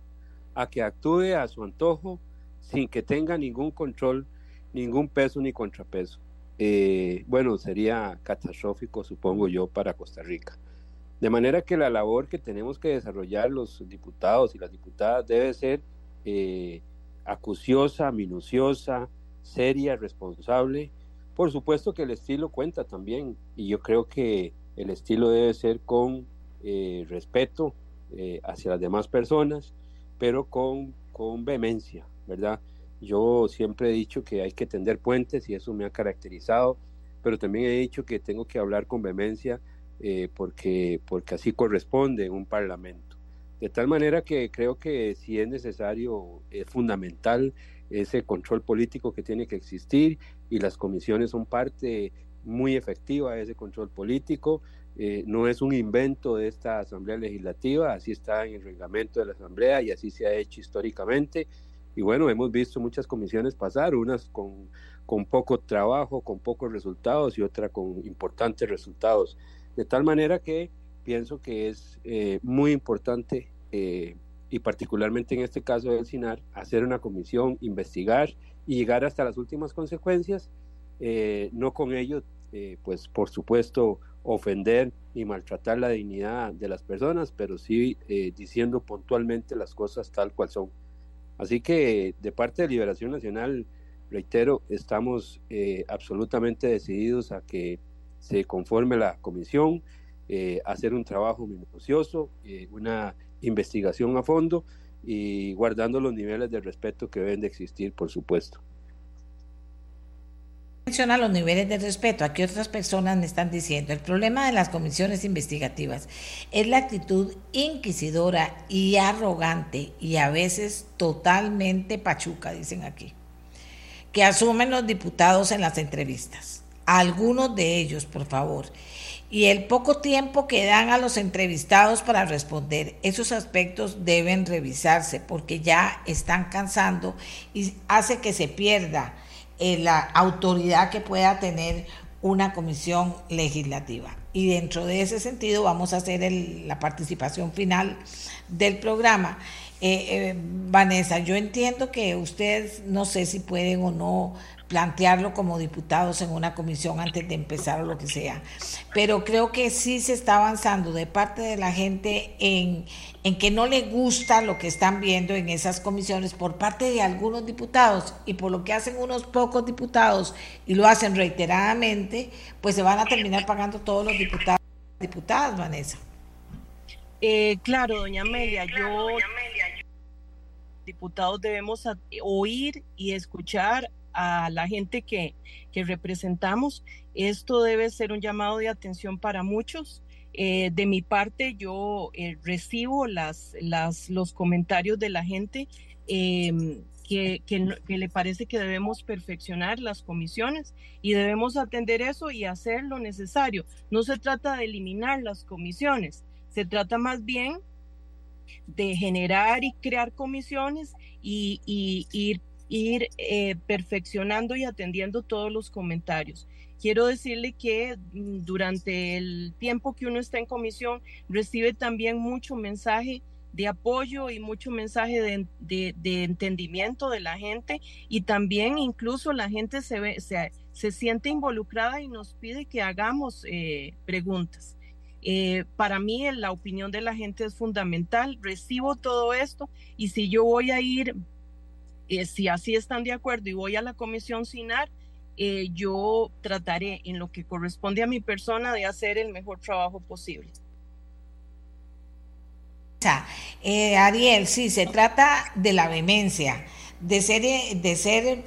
a que actúe a su antojo sin que tenga ningún control, ningún peso ni contrapeso. Eh, bueno, sería catastrófico, supongo yo, para Costa Rica. De manera que la labor que tenemos que desarrollar los diputados y las diputadas debe ser eh, acuciosa, minuciosa, seria, responsable. Por supuesto que el estilo cuenta también y yo creo que el estilo debe ser con eh, respeto hacia las demás personas, pero con, con vehemencia, ¿verdad? Yo siempre he dicho que hay que tender puentes y eso me ha caracterizado, pero también he dicho que tengo que hablar con vehemencia eh, porque, porque así corresponde en un parlamento. De tal manera que creo que si es necesario, es fundamental ese control político que tiene que existir y las comisiones son parte muy efectiva de ese control político. Eh, no es un invento de esta Asamblea Legislativa, así está en el reglamento de la Asamblea y así se ha hecho históricamente. Y bueno, hemos visto muchas comisiones pasar, unas con, con poco trabajo, con pocos resultados y otra con importantes resultados. De tal manera que pienso que es eh, muy importante, eh, y particularmente en este caso del SINAR, hacer una comisión, investigar y llegar hasta las últimas consecuencias, eh, no con ello, pues por supuesto, ofender y maltratar la dignidad de las personas, pero sí diciendo puntualmente las cosas tal cual son. Así que de parte de Liberación Nacional, reitero, estamos eh, absolutamente decididos a que se conforme la comisión, eh, hacer un trabajo minucioso, eh, una investigación a fondo y guardando los niveles de respeto que deben de existir, por supuesto menciona los niveles de respeto. Aquí otras personas me están diciendo, el problema de las comisiones investigativas es la actitud inquisidora y arrogante y a veces totalmente pachuca, dicen aquí, que asumen los diputados en las entrevistas. algunos de ellos, por favor. Y el poco tiempo que dan a los entrevistados para responder, esos aspectos deben revisarse porque ya están cansando y hace que se pierda eh, la autoridad que pueda tener una comisión legislativa. Y dentro de ese sentido vamos a hacer la participación final del programa. Eh, eh, Vanessa, yo entiendo que ustedes no sé si pueden o no plantearlo como diputados en una comisión antes de empezar o lo que sea. Pero creo que sí se está avanzando de parte de la gente en, en que no le gusta lo que están viendo en esas comisiones por parte de algunos diputados y por lo que hacen unos pocos diputados y lo hacen reiteradamente, pues se van a terminar pagando todos los diputados diputadas, Vanessa. Eh, claro, doña Amelia, yo diputados debemos oír y escuchar a la gente que, que representamos. Esto debe ser un llamado de atención para muchos. Eh, de mi parte, yo eh, recibo las, las, los comentarios de la gente em, que, que, que, le parece que debemos perfeccionar las comisiones y debemos atender eso y hacer lo necesario. No se trata de eliminar las comisiones, se trata más bien de generar y crear comisiones y, y, ir ir eh, perfeccionando y atendiendo todos los comentarios. Quiero decirle que mm, durante el tiempo que uno está en comisión recibe también mucho mensaje de apoyo y mucho mensaje de, entendimiento de la gente y también incluso la gente se, se, se siente involucrada y nos pide que hagamos eh, preguntas. Eh, para mí la opinión de la gente es fundamental, recibo todo esto y si yo voy a ir eh, si así están de acuerdo y voy a la comisión SINAR, eh, yo trataré en lo que corresponde a mi persona de hacer el mejor trabajo posible. Ariel, sí, se trata de la vehemencia, de ser, de ser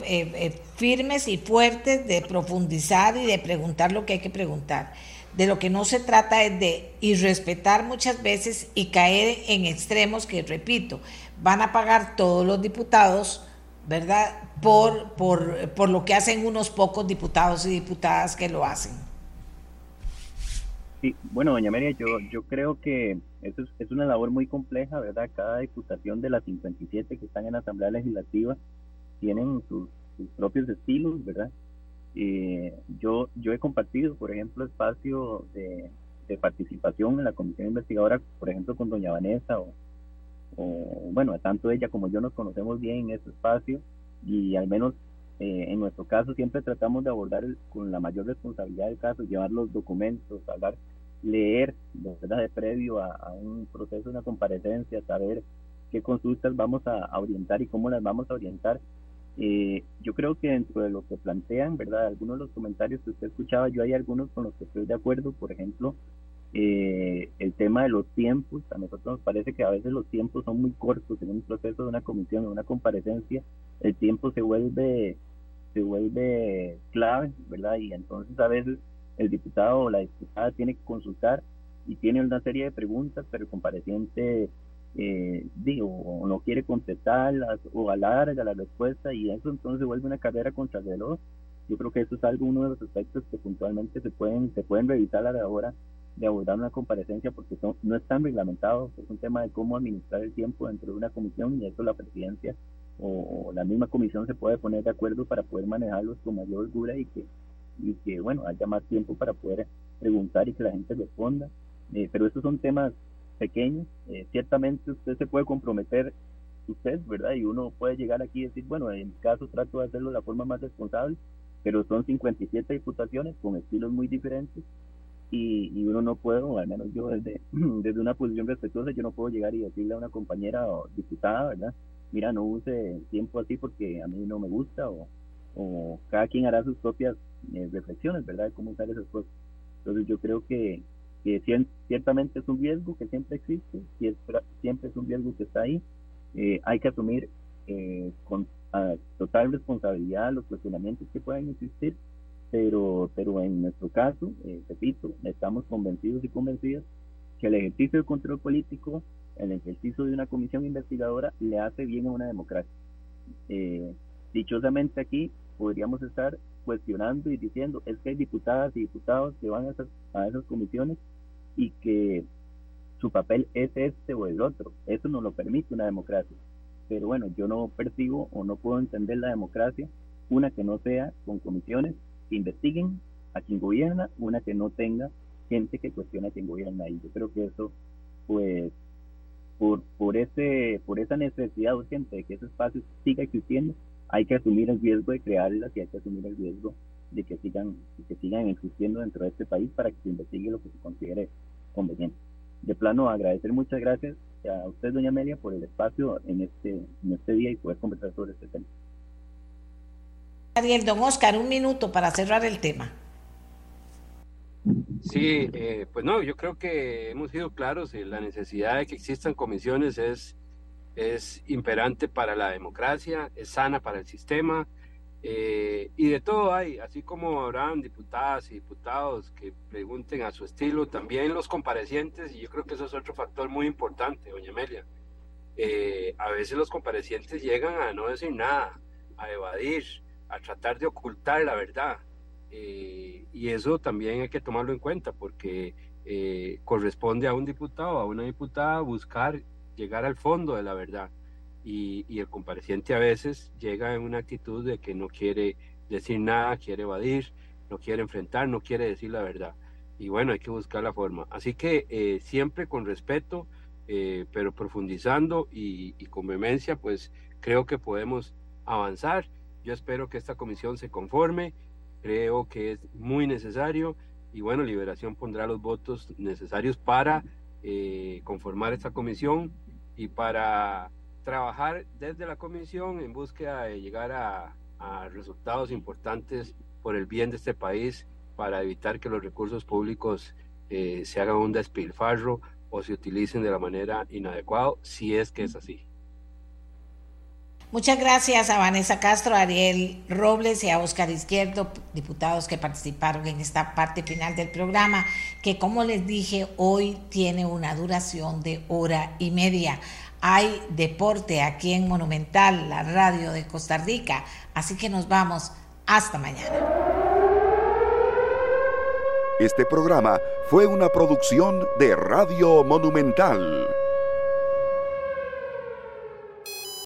firmes y fuertes, de profundizar y de preguntar lo que hay que preguntar. De lo que no se trata es de irrespetar muchas veces y caer en extremos que, repito, van a pagar todos los diputados ¿verdad? Por, por, por lo que hacen unos pocos diputados y diputadas que lo hacen. Sí, bueno, doña María, yo, yo creo que eso es, es, una labor muy compleja, ¿verdad? Cada diputación de las 57 que están en la Asamblea Legislativa tienen sus, propios estilos, ¿verdad? Eh, yo, yo he compartido, por ejemplo, espacio de, participación en la comisión investigadora, por ejemplo, con doña Vanessa o, bueno, tanto ella como yo nos conocemos bien en ese espacio y al menos eh, en nuestro caso siempre tratamos de abordar con la mayor responsabilidad del caso, llevar los documentos, hablar, leer, ¿verdad? de previo a, un proceso, una comparecencia, saber qué consultas vamos a, orientar y cómo las vamos a orientar. Eh, yo creo que dentro de lo que plantean, ¿verdad? Algunos de los comentarios que usted escuchaba, yo hay algunos con los que estoy de acuerdo, por ejemplo, eh, el tema de los tiempos, a nosotros nos parece que a veces los tiempos son muy cortos en un proceso de una comisión, en una comparecencia, el tiempo se vuelve, se vuelve clave, ¿verdad? Y entonces a veces el diputado o la diputada tiene que consultar y tiene una serie de preguntas, pero el compareciente eh, o no quiere contestarlas o alarga la respuesta y eso entonces vuelve una carrera contra el reloj. Yo creo que eso es algo, uno de los aspectos que puntualmente se pueden, se pueden revisar a la hora de abordar una comparecencia porque no están reglamentados, es un tema de cómo administrar el tiempo dentro de una comisión y eso la presidencia o, la misma comisión se puede poner de acuerdo para poder manejarlos con mayor holgura y que, y que bueno, haya más tiempo para poder preguntar y que la gente responda. Eh, pero esos son temas pequeños, eh, ciertamente usted se puede comprometer usted, ¿verdad? Y uno puede llegar aquí y decir, bueno, en mi caso trato de hacerlo de la forma más responsable, pero son 57 diputaciones con estilos muy diferentes y, uno no puede, o al menos yo desde, *clears throat* desde una posición respetuosa, yo no puedo llegar y decirle a una compañera o diputada, ¿verdad? Mira, no use tiempo así porque a mí no me gusta, o, o cada quien hará sus propias eh, reflexiones, ¿verdad? De cómo usar esas cosas. Entonces yo creo que, que ciertamente es un riesgo que siempre existe, siempre es un riesgo que está ahí. Eh, hay que asumir eh, con total responsabilidad los cuestionamientos que puedan existir pero, pero en nuestro caso, eh, repito, estamos convencidos y convencidas que el ejercicio del control político, el ejercicio de una comisión investigadora, le hace bien a una democracia. Eh, dichosamente aquí podríamos estar cuestionando y diciendo es que hay diputadas y diputados que van a esas, a esas comisiones y que su papel es este o el otro. Eso no lo permite una democracia. Pero bueno, yo no percibo o no puedo entender la democracia, una que no sea con comisiones que investiguen a quien gobierna, una que no tenga gente que cuestiona a quien gobierna. Y yo creo que eso, pues, por, por, ese, por esa necesidad urgente de que ese espacio siga existiendo, hay que asumir el riesgo de crearlas y hay que asumir el riesgo de que sigan, de que sigan existiendo dentro de este país para que se investigue lo que se considere conveniente. De plano, agradecer muchas gracias a usted, doña Amelia, por el espacio en este, en este día y poder conversar sobre este tema. Ariel, don Oscar, un minuto para cerrar el tema. Sí, eh, pues no, yo creo que hemos sido claros, en la necesidad de que existan comisiones es, es imperante para la democracia, es sana para el sistema, eh, y de todo hay, así como habrán diputadas y diputados que pregunten a su estilo, también los comparecientes, y yo creo que eso es otro factor muy importante, doña Amelia. Eh, a veces los comparecientes llegan a no decir nada, a evadir, a tratar de ocultar la verdad. Eh, y eso también hay que tomarlo en cuenta porque eh, corresponde a un diputado, a una diputada, buscar llegar al fondo de la verdad. Y, el compareciente a veces llega en una actitud de que no quiere decir nada, quiere evadir, no quiere enfrentar, no quiere decir la verdad. Y bueno, hay que buscar la forma. Así que eh, siempre con respeto, pero profundizando y, y con vehemencia, pues creo que podemos avanzar. Yo espero que esta comisión se conforme creo que es muy necesario y bueno, Liberación pondrá los votos necesarios para eh, conformar esta comisión y para trabajar desde la comisión en búsqueda de llegar a, a resultados importantes por el bien de este país para evitar que los recursos públicos eh, se hagan un despilfarro o se utilicen de la manera inadecuada, si es que es así. Muchas gracias a Vanessa Castro, a Ariel Robles y a Oscar Izquierdo, diputados que participaron en esta parte final del programa, que como les dije, hoy tiene una duración de hora y media. Hay deporte aquí en Monumental, la radio de Costa Rica, así que nos vamos. Hasta mañana. Este programa fue una producción de Radio Monumental.